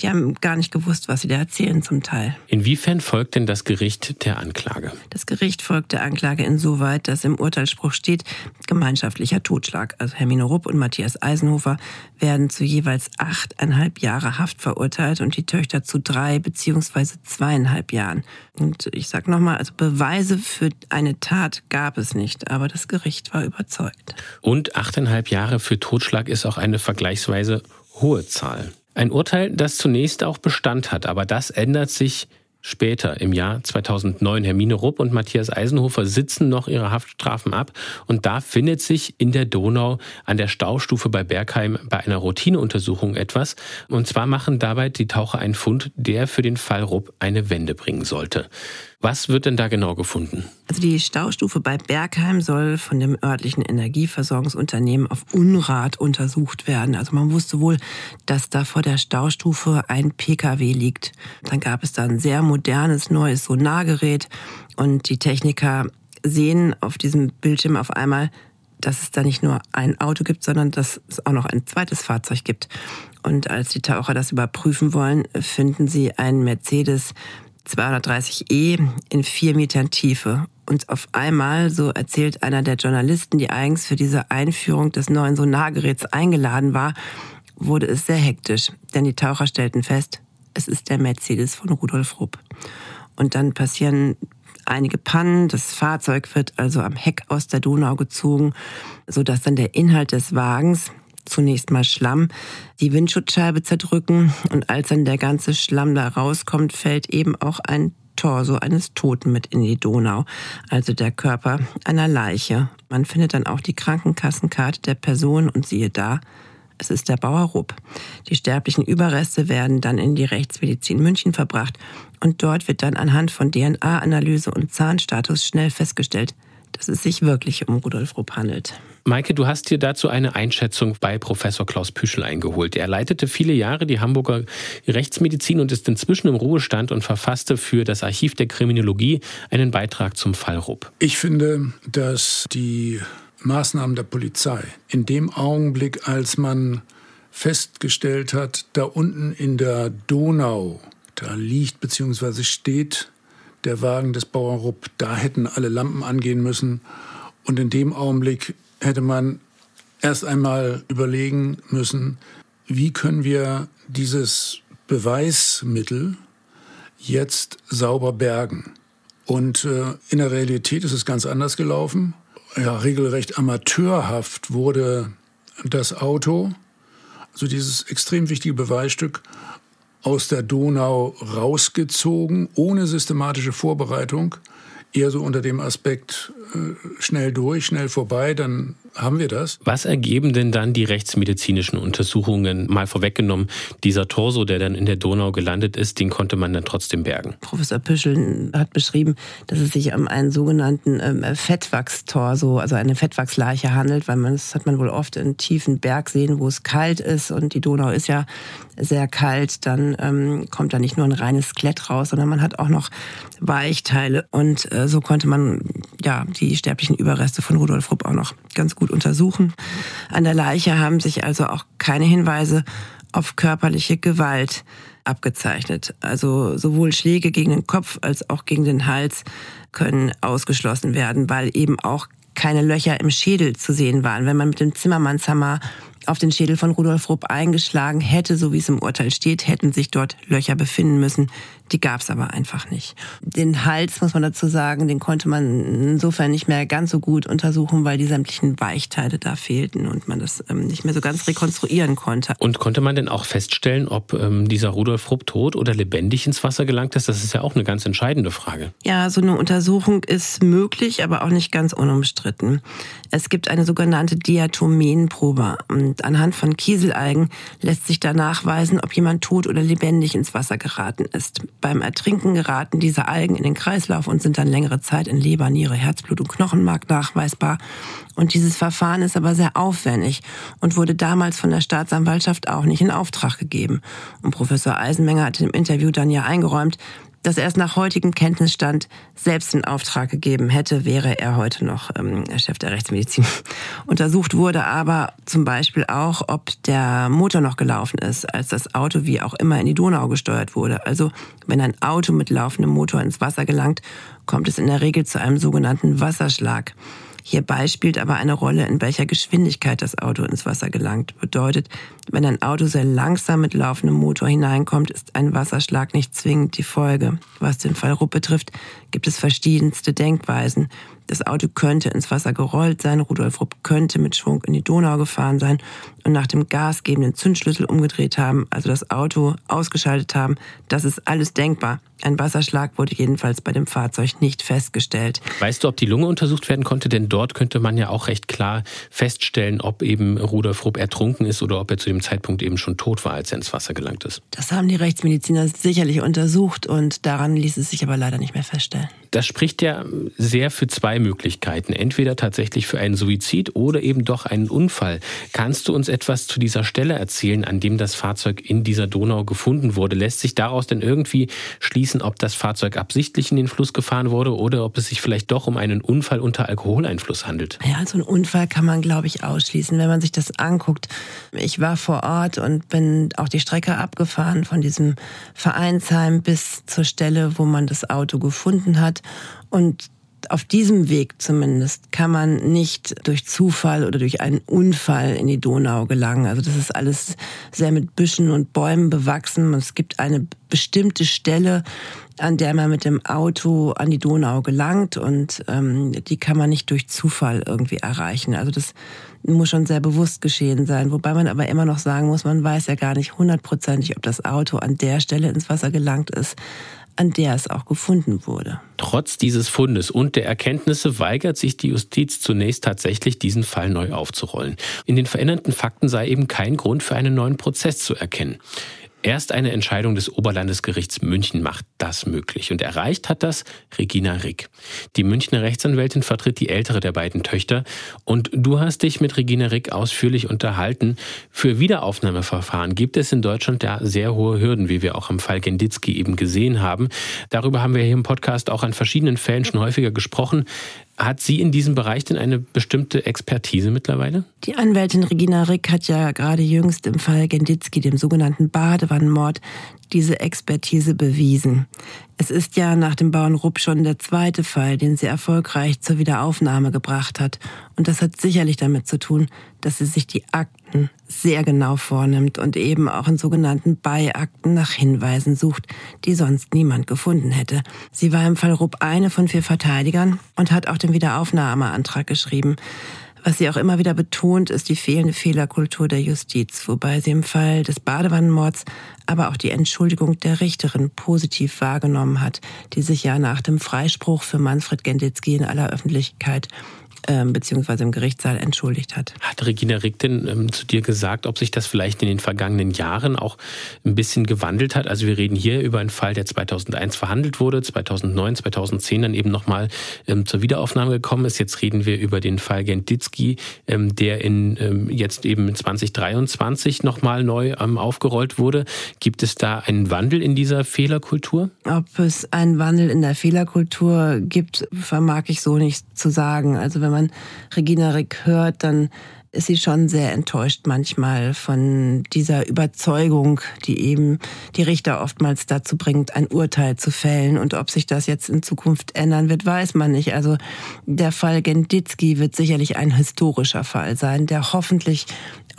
die haben gar nicht gewusst, was sie da erzählen zum Teil. Inwiefern folgt denn das Gericht der Anklage? Das Gericht folgt der Anklage insoweit, dass im Urteilsspruch steht, gemeinschaftlicher Totschlag. Also Hermine Rupp und Matthias Eisenhofer werden zu jeweils achteinhalb Jahre Haft verurteilt und die Töchter zu drei beziehungsweise zweieinhalb Jahren. Und ich sage nochmal, also Beweise für eine Tat gab es nicht, aber das Gericht war überzeugt. Und achteinhalb Jahre für Totschlag ist auch eine vergleichsweise hohe Zahl. Ein Urteil, das zunächst auch Bestand hat, aber das ändert sich Später, im Jahr 2009, Hermine Rupp und Matthias Eisenhofer sitzen noch ihre Haftstrafen ab und da findet sich in der Donau an der Staustufe bei Bergheim bei einer Routineuntersuchung etwas. Und zwar machen dabei die Taucher einen Fund, der für den Fall Rupp eine Wende bringen sollte. Was wird denn da genau gefunden? Also die Staustufe bei Bergheim soll von dem örtlichen Energieversorgungsunternehmen auf Unrat untersucht werden. Also man wusste wohl, dass da vor der Staustufe ein Pkw liegt. Dann gab es da ein sehr modernes neues Sonargerät und die Techniker sehen auf diesem Bildschirm auf einmal, dass es da nicht nur ein Auto gibt, sondern dass es auch noch ein zweites Fahrzeug gibt. Und als die Taucher das überprüfen wollen, finden sie einen Mercedes 230e in vier Metern Tiefe. Und auf einmal, so erzählt einer der Journalisten, die eigens für diese Einführung des neuen Sonargeräts eingeladen war, wurde es sehr hektisch. Denn die Taucher stellten fest, es ist der Mercedes von Rudolf Rupp. Und dann passieren einige Pannen. Das Fahrzeug wird also am Heck aus der Donau gezogen, sodass dann der Inhalt des Wagens, zunächst mal Schlamm, die Windschutzscheibe zerdrücken und als dann der ganze Schlamm da rauskommt, fällt eben auch ein Torso eines Toten mit in die Donau, also der Körper einer Leiche. Man findet dann auch die Krankenkassenkarte der Person und siehe da, es ist der Bauer Rupp. Die sterblichen Überreste werden dann in die Rechtsmedizin München verbracht und dort wird dann anhand von DNA-Analyse und Zahnstatus schnell festgestellt, dass es sich wirklich um Rudolf Rupp handelt. Maike, du hast dir dazu eine Einschätzung bei Professor Klaus Püschel eingeholt. Er leitete viele Jahre die Hamburger Rechtsmedizin und ist inzwischen im Ruhestand und verfasste für das Archiv der Kriminologie einen Beitrag zum Fall Rupp. Ich finde, dass die Maßnahmen der Polizei in dem Augenblick, als man festgestellt hat, da unten in der Donau, da liegt bzw. steht der Wagen des Bauern Rupp, da hätten alle Lampen angehen müssen. Und in dem Augenblick hätte man erst einmal überlegen müssen, wie können wir dieses Beweismittel jetzt sauber bergen. Und äh, in der Realität ist es ganz anders gelaufen. Ja, regelrecht amateurhaft wurde das Auto, also dieses extrem wichtige Beweisstück, aus der Donau rausgezogen, ohne systematische Vorbereitung, eher so unter dem Aspekt äh, schnell durch, schnell vorbei, dann haben wir das. Was ergeben denn dann die rechtsmedizinischen Untersuchungen? Mal vorweggenommen, dieser Torso, der dann in der Donau gelandet ist, den konnte man dann trotzdem bergen. Professor Püschel hat beschrieben, dass es sich um einen sogenannten ähm, Fettwachstorso, also eine Fettwachsleiche handelt, weil man das hat man wohl oft in tiefen Bergseen, wo es kalt ist und die Donau ist ja sehr kalt, dann ähm, kommt da nicht nur ein reines Skelett raus, sondern man hat auch noch Weichteile und äh, so konnte man ja die sterblichen Überreste von Rudolf Rupp auch noch ganz gut untersuchen. An der Leiche haben sich also auch keine Hinweise auf körperliche Gewalt abgezeichnet. Also sowohl Schläge gegen den Kopf als auch gegen den Hals können ausgeschlossen werden, weil eben auch keine Löcher im Schädel zu sehen waren. Wenn man mit dem Zimmermannshammer auf den Schädel von Rudolf Rupp eingeschlagen hätte, so wie es im Urteil steht, hätten sich dort Löcher befinden müssen. Die gab es aber einfach nicht. Den Hals, muss man dazu sagen, den konnte man insofern nicht mehr ganz so gut untersuchen, weil die sämtlichen Weichteile da fehlten und man das ähm, nicht mehr so ganz rekonstruieren konnte. Und konnte man denn auch feststellen, ob ähm, dieser Rudolf Rupp tot oder lebendig ins Wasser gelangt ist? Das ist ja auch eine ganz entscheidende Frage. Ja, so eine Untersuchung ist möglich, aber auch nicht ganz unumstritten. Es gibt eine sogenannte Diatomenprobe und anhand von Kieselalgen lässt sich da nachweisen, ob jemand tot oder lebendig ins Wasser geraten ist. Beim Ertrinken geraten diese Algen in den Kreislauf und sind dann längere Zeit in Leber, Niere, Herzblut und Knochenmark nachweisbar. Und dieses Verfahren ist aber sehr aufwendig und wurde damals von der Staatsanwaltschaft auch nicht in Auftrag gegeben. Und Professor Eisenmenger hat im Interview dann ja eingeräumt, dass er es nach heutigem Kenntnisstand selbst in Auftrag gegeben hätte, wäre er heute noch ähm, Chef der Rechtsmedizin. [laughs] Untersucht wurde aber zum Beispiel auch, ob der Motor noch gelaufen ist, als das Auto wie auch immer in die Donau gesteuert wurde. Also wenn ein Auto mit laufendem Motor ins Wasser gelangt, kommt es in der Regel zu einem sogenannten Wasserschlag. Hierbei spielt aber eine Rolle, in welcher Geschwindigkeit das Auto ins Wasser gelangt. Bedeutet, wenn ein Auto sehr langsam mit laufendem Motor hineinkommt, ist ein Wasserschlag nicht zwingend die Folge. Was den Fall Rupp betrifft, gibt es verschiedenste Denkweisen. Das Auto könnte ins Wasser gerollt sein, Rudolf Rupp könnte mit Schwung in die Donau gefahren sein und nach dem gasgebenden Zündschlüssel umgedreht haben, also das Auto ausgeschaltet haben. Das ist alles denkbar. Ein Wasserschlag wurde jedenfalls bei dem Fahrzeug nicht festgestellt. Weißt du, ob die Lunge untersucht werden konnte? Denn dort könnte man ja auch recht klar feststellen, ob eben Rudolf Rupp ertrunken ist oder ob er zu dem Zeitpunkt eben schon tot war, als er ins Wasser gelangt ist. Das haben die Rechtsmediziner sicherlich untersucht und daran ließ es sich aber leider nicht mehr feststellen. Das spricht ja sehr für zwei Möglichkeiten. Entweder tatsächlich für einen Suizid oder eben doch einen Unfall. Kannst du uns etwas zu dieser Stelle erzählen, an dem das Fahrzeug in dieser Donau gefunden wurde? Lässt sich daraus denn irgendwie schließen, ob das Fahrzeug absichtlich in den Fluss gefahren wurde oder ob es sich vielleicht doch um einen Unfall unter Alkoholeinfluss handelt? Ja, so einen Unfall kann man, glaube ich, ausschließen, wenn man sich das anguckt. Ich war vor Ort und bin auch die Strecke abgefahren von diesem Vereinsheim bis zur Stelle, wo man das Auto gefunden hat. Und auf diesem Weg zumindest kann man nicht durch Zufall oder durch einen Unfall in die Donau gelangen. Also das ist alles sehr mit Büschen und Bäumen bewachsen. Es gibt eine bestimmte Stelle, an der man mit dem Auto an die Donau gelangt und ähm, die kann man nicht durch Zufall irgendwie erreichen. Also das muss schon sehr bewusst geschehen sein. Wobei man aber immer noch sagen muss, man weiß ja gar nicht hundertprozentig, ob das Auto an der Stelle ins Wasser gelangt ist, an der es auch gefunden wurde. Trotz dieses Fundes und der Erkenntnisse weigert sich die Justiz zunächst tatsächlich, diesen Fall neu aufzurollen. In den veränderten Fakten sei eben kein Grund für einen neuen Prozess zu erkennen. Erst eine Entscheidung des Oberlandesgerichts München macht das möglich. Und erreicht hat das Regina Rick. Die Münchner Rechtsanwältin vertritt die ältere der beiden Töchter. Und du hast dich mit Regina Rick ausführlich unterhalten. Für Wiederaufnahmeverfahren gibt es in Deutschland ja sehr hohe Hürden, wie wir auch am Fall Genditzki eben gesehen haben. Darüber haben wir hier im Podcast auch an verschiedenen Fällen schon häufiger gesprochen. Hat sie in diesem Bereich denn eine bestimmte Expertise mittlerweile? Die Anwältin Regina Rick hat ja gerade jüngst im Fall Genditzki, dem sogenannten Badewannenmord, diese Expertise bewiesen. Es ist ja nach dem Bauern Rupp schon der zweite Fall, den sie erfolgreich zur Wiederaufnahme gebracht hat. Und das hat sicherlich damit zu tun, dass sie sich die Akten sehr genau vornimmt und eben auch in sogenannten Beiakten nach Hinweisen sucht, die sonst niemand gefunden hätte. Sie war im Fall Rupp eine von vier Verteidigern und hat auch den Wiederaufnahmeantrag geschrieben. Was sie auch immer wieder betont, ist die fehlende Fehlerkultur der Justiz, wobei sie im Fall des Badewannenmords aber auch die Entschuldigung der Richterin positiv wahrgenommen hat, die sich ja nach dem Freispruch für Manfred Genditzki in aller Öffentlichkeit ähm, beziehungsweise im Gerichtssaal entschuldigt hat. Hat Regina Rick denn ähm, zu dir gesagt, ob sich das vielleicht in den vergangenen Jahren auch ein bisschen gewandelt hat? Also wir reden hier über einen Fall, der 2001 verhandelt wurde, 2009, 2010 dann eben nochmal ähm, zur Wiederaufnahme gekommen ist. Jetzt reden wir über den Fall Genditzki, ähm, der in ähm, jetzt eben 2023 nochmal neu ähm, aufgerollt wurde. Gibt es da einen Wandel in dieser Fehlerkultur? Ob es einen Wandel in der Fehlerkultur gibt, vermag ich so nicht zu sagen. Also wenn man Regina Rick hört, dann ist sie schon sehr enttäuscht manchmal von dieser Überzeugung, die eben die Richter oftmals dazu bringt, ein Urteil zu fällen. Und ob sich das jetzt in Zukunft ändern wird, weiß man nicht. Also der Fall Genditzki wird sicherlich ein historischer Fall sein, der hoffentlich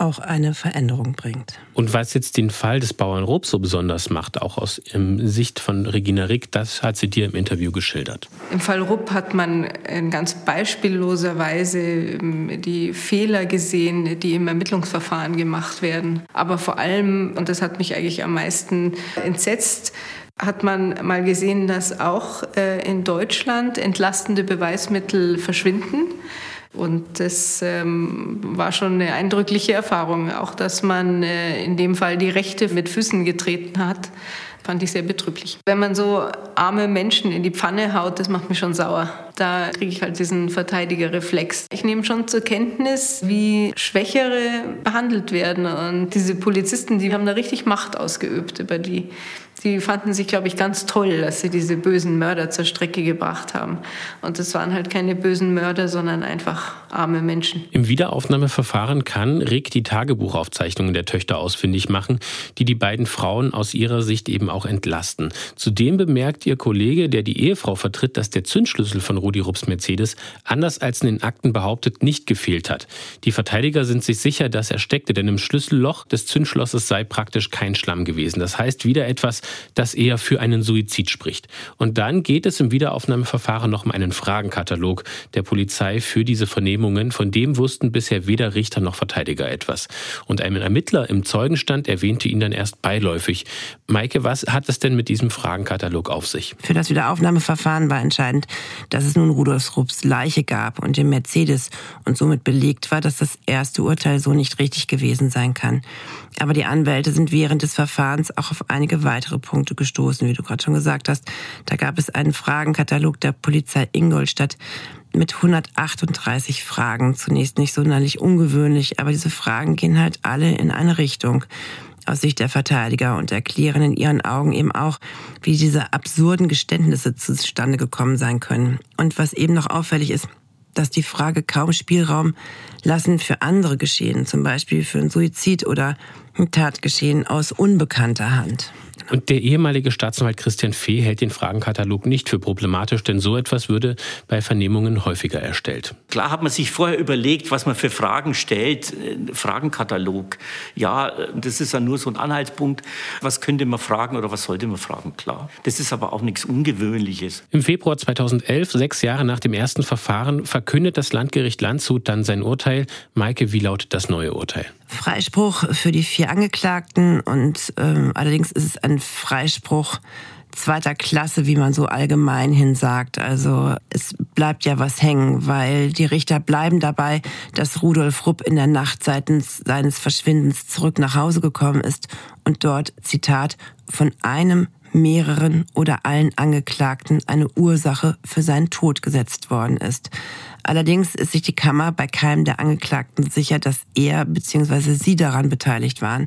auch eine Veränderung bringt. Und was jetzt den Fall des Bauern Rob so besonders macht, auch aus Sicht von Regina Rick, das hat sie dir im Interview geschildert. Im Fall Rupp hat man in ganz beispielloser Weise ähm, die Fehler gesehen, die im Ermittlungsverfahren gemacht werden. Aber vor allem, und das hat mich eigentlich am meisten entsetzt, hat man mal gesehen, dass auch äh, in Deutschland entlastende Beweismittel verschwinden. Und das ähm, war schon eine eindrückliche Erfahrung. Auch, dass man äh, in dem Fall die Rechte mit Füßen getreten hat, fand ich sehr betrüblich. Wenn man so arme Menschen in die Pfanne haut, das macht mich schon sauer. Da kriege ich halt diesen Verteidigerreflex. Ich nehme schon zur Kenntnis, wie Schwächere behandelt werden. Und diese Polizisten, die haben da richtig Macht ausgeübt über die die fanden sich, glaube ich, ganz toll, dass sie diese bösen Mörder zur Strecke gebracht haben. Und es waren halt keine bösen Mörder, sondern einfach arme Menschen. Im Wiederaufnahmeverfahren kann Rick die Tagebuchaufzeichnungen der Töchter ausfindig machen, die die beiden Frauen aus ihrer Sicht eben auch entlasten. Zudem bemerkt ihr Kollege, der die Ehefrau vertritt, dass der Zündschlüssel von Rudi Rupps Mercedes, anders als in den Akten behauptet, nicht gefehlt hat. Die Verteidiger sind sich sicher, dass er steckte, denn im Schlüsselloch des Zündschlosses sei praktisch kein Schlamm gewesen. Das heißt wieder etwas, das eher für einen Suizid spricht. Und dann geht es im Wiederaufnahmeverfahren noch um einen Fragenkatalog der Polizei für diese Vernehmungen. Von dem wussten bisher weder Richter noch Verteidiger etwas. Und ein Ermittler im Zeugenstand erwähnte ihn dann erst beiläufig. Maike, was hat es denn mit diesem Fragenkatalog auf sich? Für das Wiederaufnahmeverfahren war entscheidend, dass es nun Rudolf Rupps Leiche gab und dem Mercedes und somit belegt war, dass das erste Urteil so nicht richtig gewesen sein kann. Aber die Anwälte sind während des Verfahrens auch auf einige weitere Punkte gestoßen, wie du gerade schon gesagt hast. Da gab es einen Fragenkatalog der Polizei Ingolstadt mit 138 Fragen. Zunächst nicht sonderlich ungewöhnlich, aber diese Fragen gehen halt alle in eine Richtung aus Sicht der Verteidiger und erklären in ihren Augen eben auch, wie diese absurden Geständnisse zustande gekommen sein können. Und was eben noch auffällig ist, dass die Frage kaum Spielraum lassen für andere Geschehen, zum Beispiel für ein Suizid oder Tatgeschehen aus unbekannter Hand. Und der ehemalige Staatsanwalt Christian Fee hält den Fragenkatalog nicht für problematisch, denn so etwas würde bei Vernehmungen häufiger erstellt. Klar hat man sich vorher überlegt, was man für Fragen stellt. Äh, Fragenkatalog. Ja, das ist ja nur so ein Anhaltspunkt. Was könnte man fragen oder was sollte man fragen? Klar. Das ist aber auch nichts Ungewöhnliches. Im Februar 2011, sechs Jahre nach dem ersten Verfahren, verkündet das Landgericht Landshut dann sein Urteil. Maike, wie lautet das neue Urteil? Freispruch für die vier Angeklagten und ähm, allerdings ist es ein Freispruch zweiter Klasse, wie man so allgemein hin sagt. Also es bleibt ja was hängen, weil die Richter bleiben dabei, dass Rudolf Rupp in der Nacht seitens seines Verschwindens zurück nach Hause gekommen ist und dort, Zitat, von einem mehreren oder allen Angeklagten eine Ursache für seinen Tod gesetzt worden ist. Allerdings ist sich die Kammer bei keinem der Angeklagten sicher, dass er bzw. sie daran beteiligt waren.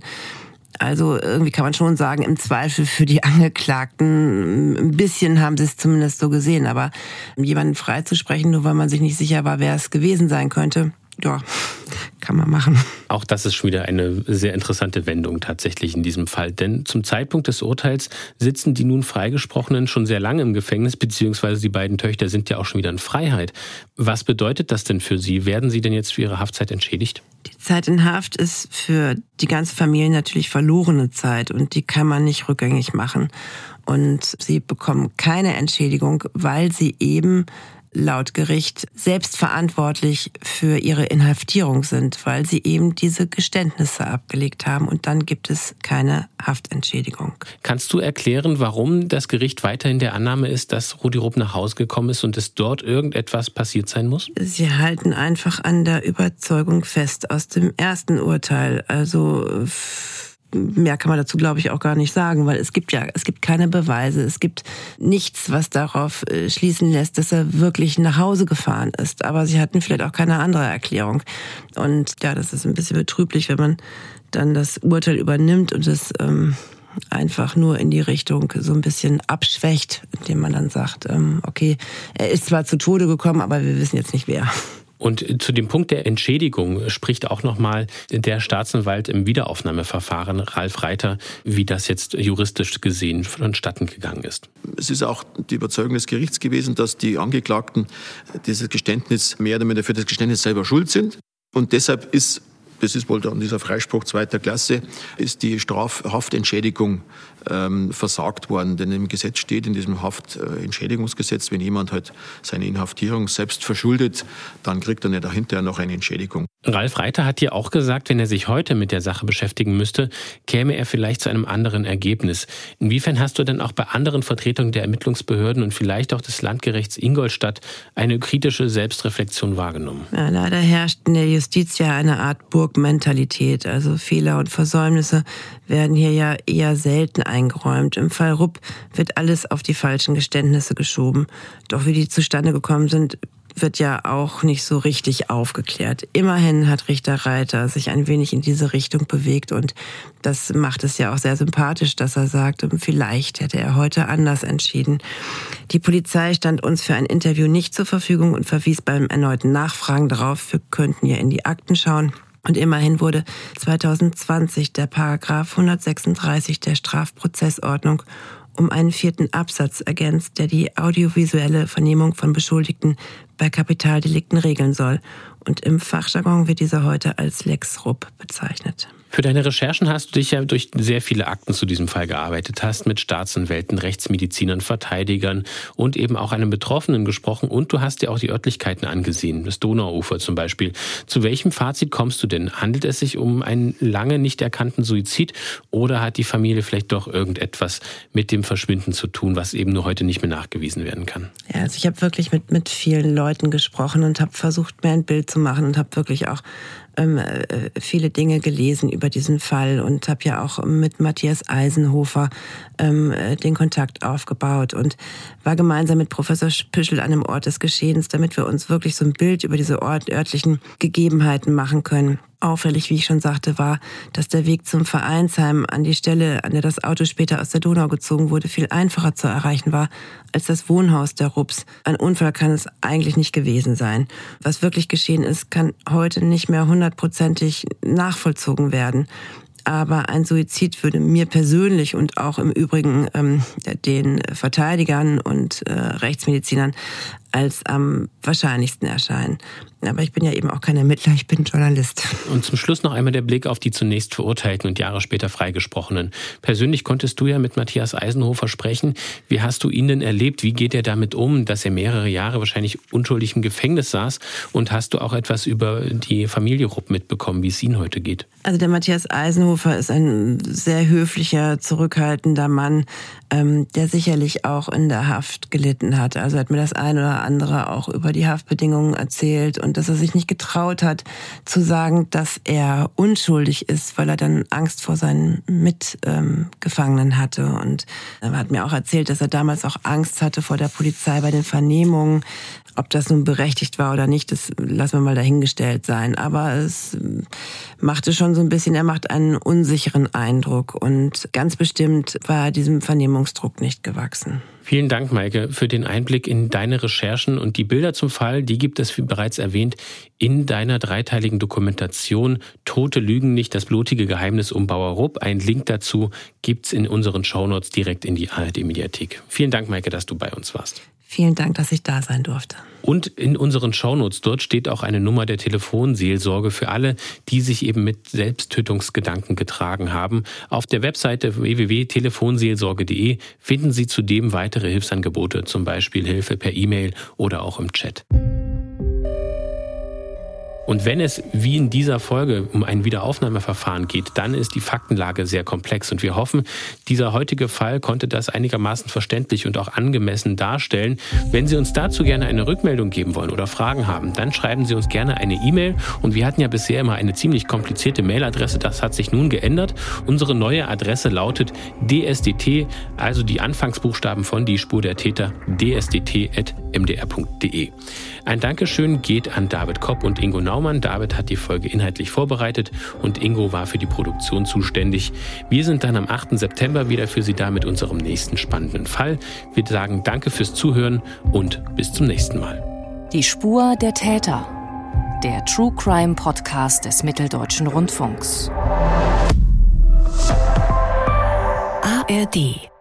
Also irgendwie kann man schon sagen, im Zweifel für die Angeklagten, ein bisschen haben sie es zumindest so gesehen, aber jemanden freizusprechen, nur weil man sich nicht sicher war, wer es gewesen sein könnte, ja, kann man machen. Auch das ist schon wieder eine sehr interessante Wendung tatsächlich in diesem Fall. Denn zum Zeitpunkt des Urteils sitzen die nun Freigesprochenen schon sehr lange im Gefängnis, beziehungsweise die beiden Töchter sind ja auch schon wieder in Freiheit. Was bedeutet das denn für Sie? Werden Sie denn jetzt für Ihre Haftzeit entschädigt? Die Zeit in Haft ist für die ganze Familie natürlich verlorene Zeit und die kann man nicht rückgängig machen. Und sie bekommen keine Entschädigung, weil sie eben laut Gericht selbstverantwortlich für ihre Inhaftierung sind, weil sie eben diese Geständnisse abgelegt haben und dann gibt es keine Haftentschädigung. Kannst du erklären, warum das Gericht weiterhin der Annahme ist, dass Rudi Rupp nach Hause gekommen ist und es dort irgendetwas passiert sein muss? Sie halten einfach an der Überzeugung fest aus dem ersten Urteil. Also mehr kann man dazu, glaube ich, auch gar nicht sagen, weil es gibt ja, es gibt keine Beweise, es gibt nichts, was darauf äh, schließen lässt, dass er wirklich nach Hause gefahren ist. Aber sie hatten vielleicht auch keine andere Erklärung. Und ja, das ist ein bisschen betrüblich, wenn man dann das Urteil übernimmt und es ähm, einfach nur in die Richtung so ein bisschen abschwächt, indem man dann sagt, ähm, okay, er ist zwar zu Tode gekommen, aber wir wissen jetzt nicht wer. Und zu dem Punkt der Entschädigung spricht auch nochmal der Staatsanwalt im Wiederaufnahmeverfahren, Ralf Reiter, wie das jetzt juristisch gesehen vonstatten gegangen ist. Es ist auch die Überzeugung des Gerichts gewesen, dass die Angeklagten dieses Geständnis mehr oder weniger für das Geständnis selber schuld sind. Und deshalb ist das ist wohl dann dieser Freispruch zweiter Klasse, ist die Strafhaftentschädigung ähm, versagt worden. Denn im Gesetz steht, in diesem Haftentschädigungsgesetz, wenn jemand halt seine Inhaftierung selbst verschuldet, dann kriegt er nicht dahinter noch eine Entschädigung. Ralf Reiter hat hier auch gesagt, wenn er sich heute mit der Sache beschäftigen müsste, käme er vielleicht zu einem anderen Ergebnis. Inwiefern hast du denn auch bei anderen Vertretungen der Ermittlungsbehörden und vielleicht auch des Landgerichts Ingolstadt eine kritische Selbstreflexion wahrgenommen? Ja, leider herrscht in der Justiz ja eine Art Burgmentalität. Also Fehler und Versäumnisse werden hier ja eher selten eingeräumt. Im Fall Rupp wird alles auf die falschen Geständnisse geschoben. Doch wie die zustande gekommen sind, wird ja auch nicht so richtig aufgeklärt. Immerhin hat Richter Reiter sich ein wenig in diese Richtung bewegt und das macht es ja auch sehr sympathisch, dass er sagt, vielleicht hätte er heute anders entschieden. Die Polizei stand uns für ein Interview nicht zur Verfügung und verwies beim erneuten Nachfragen darauf, wir könnten ja in die Akten schauen. Und immerhin wurde 2020 der Paragraph 136 der Strafprozessordnung um einen vierten Absatz ergänzt, der die audiovisuelle Vernehmung von Beschuldigten bei Kapitaldelikten regeln soll. Und im Fachjargon wird dieser heute als Lex Rupp bezeichnet. Für deine Recherchen hast du dich ja durch sehr viele Akten zu diesem Fall gearbeitet, hast mit Staatsanwälten, Rechtsmedizinern, Verteidigern und eben auch einem Betroffenen gesprochen und du hast dir auch die Örtlichkeiten angesehen, das Donauufer zum Beispiel. Zu welchem Fazit kommst du denn? Handelt es sich um einen lange nicht erkannten Suizid oder hat die Familie vielleicht doch irgendetwas mit dem Verschwinden zu tun, was eben nur heute nicht mehr nachgewiesen werden kann? Ja, also ich habe wirklich mit, mit vielen Leuten gesprochen und habe versucht, mir ein Bild zu machen und habe wirklich auch ähm, äh, viele Dinge gelesen über diesen Fall und habe ja auch mit Matthias Eisenhofer ähm, äh, den Kontakt aufgebaut und war gemeinsam mit Professor Püschel an einem Ort des Geschehens, damit wir uns wirklich so ein Bild über diese Ort, örtlichen Gegebenheiten machen können. Auffällig, wie ich schon sagte, war, dass der Weg zum Vereinsheim an die Stelle, an der das Auto später aus der Donau gezogen wurde, viel einfacher zu erreichen war als das Wohnhaus der Rups. Ein Unfall kann es eigentlich nicht gewesen sein. Was wirklich geschehen ist, kann heute nicht mehr hundertprozentig nachvollzogen werden. Aber ein Suizid würde mir persönlich und auch im Übrigen ähm, den Verteidigern und äh, Rechtsmedizinern als am wahrscheinlichsten erscheinen. Aber ich bin ja eben auch kein Ermittler, ich bin Journalist. Und zum Schluss noch einmal der Blick auf die zunächst Verurteilten und Jahre später Freigesprochenen. Persönlich konntest du ja mit Matthias Eisenhofer sprechen. Wie hast du ihn denn erlebt? Wie geht er damit um, dass er mehrere Jahre wahrscheinlich unschuldig im Gefängnis saß? Und hast du auch etwas über die Familie Rupp mitbekommen, wie es ihnen heute geht? Also der Matthias Eisenhofer ist ein sehr höflicher, zurückhaltender Mann, ähm, der sicherlich auch in der Haft gelitten hat. Also hat mir das eine oder andere auch über die Haftbedingungen erzählt und dass er sich nicht getraut hat zu sagen, dass er unschuldig ist, weil er dann Angst vor seinen Mitgefangenen ähm, hatte. Und er hat mir auch erzählt, dass er damals auch Angst hatte vor der Polizei bei den Vernehmungen. Ob das nun berechtigt war oder nicht, das lassen wir mal dahingestellt sein. Aber es machte schon so ein bisschen, er macht einen unsicheren Eindruck und ganz bestimmt war er diesem Vernehmungsdruck nicht gewachsen. Vielen Dank, Maike, für den Einblick in deine Recherchen und die Bilder zum Fall, die gibt es, wie bereits erwähnt, in deiner dreiteiligen Dokumentation Tote Lügen nicht, das blutige Geheimnis um Bauer Rupp. Ein Link dazu gibt's in unseren Shownotes direkt in die ARD-Mediathek. Vielen Dank, Maike, dass du bei uns warst. Vielen Dank, dass ich da sein durfte. Und in unseren Shownotes dort steht auch eine Nummer der Telefonseelsorge für alle, die sich eben mit Selbsttötungsgedanken getragen haben. Auf der Webseite www.telefonseelsorge.de finden Sie zudem weitere Hilfsangebote, zum Beispiel Hilfe per E-Mail oder auch im Chat. Und wenn es wie in dieser Folge um ein Wiederaufnahmeverfahren geht, dann ist die Faktenlage sehr komplex. Und wir hoffen, dieser heutige Fall konnte das einigermaßen verständlich und auch angemessen darstellen. Wenn Sie uns dazu gerne eine Rückmeldung geben wollen oder Fragen haben, dann schreiben Sie uns gerne eine E-Mail. Und wir hatten ja bisher immer eine ziemlich komplizierte Mailadresse. Das hat sich nun geändert. Unsere neue Adresse lautet dsdt, also die Anfangsbuchstaben von die Spur der Täter, dsdt.mdr.de. Ein Dankeschön geht an David Kopp und Ingo Naumann. David hat die Folge inhaltlich vorbereitet und Ingo war für die Produktion zuständig. Wir sind dann am 8. September wieder für Sie da mit unserem nächsten spannenden Fall. Wir sagen Danke fürs Zuhören und bis zum nächsten Mal. Die Spur der Täter. Der True Crime Podcast des Mitteldeutschen Rundfunks. ARD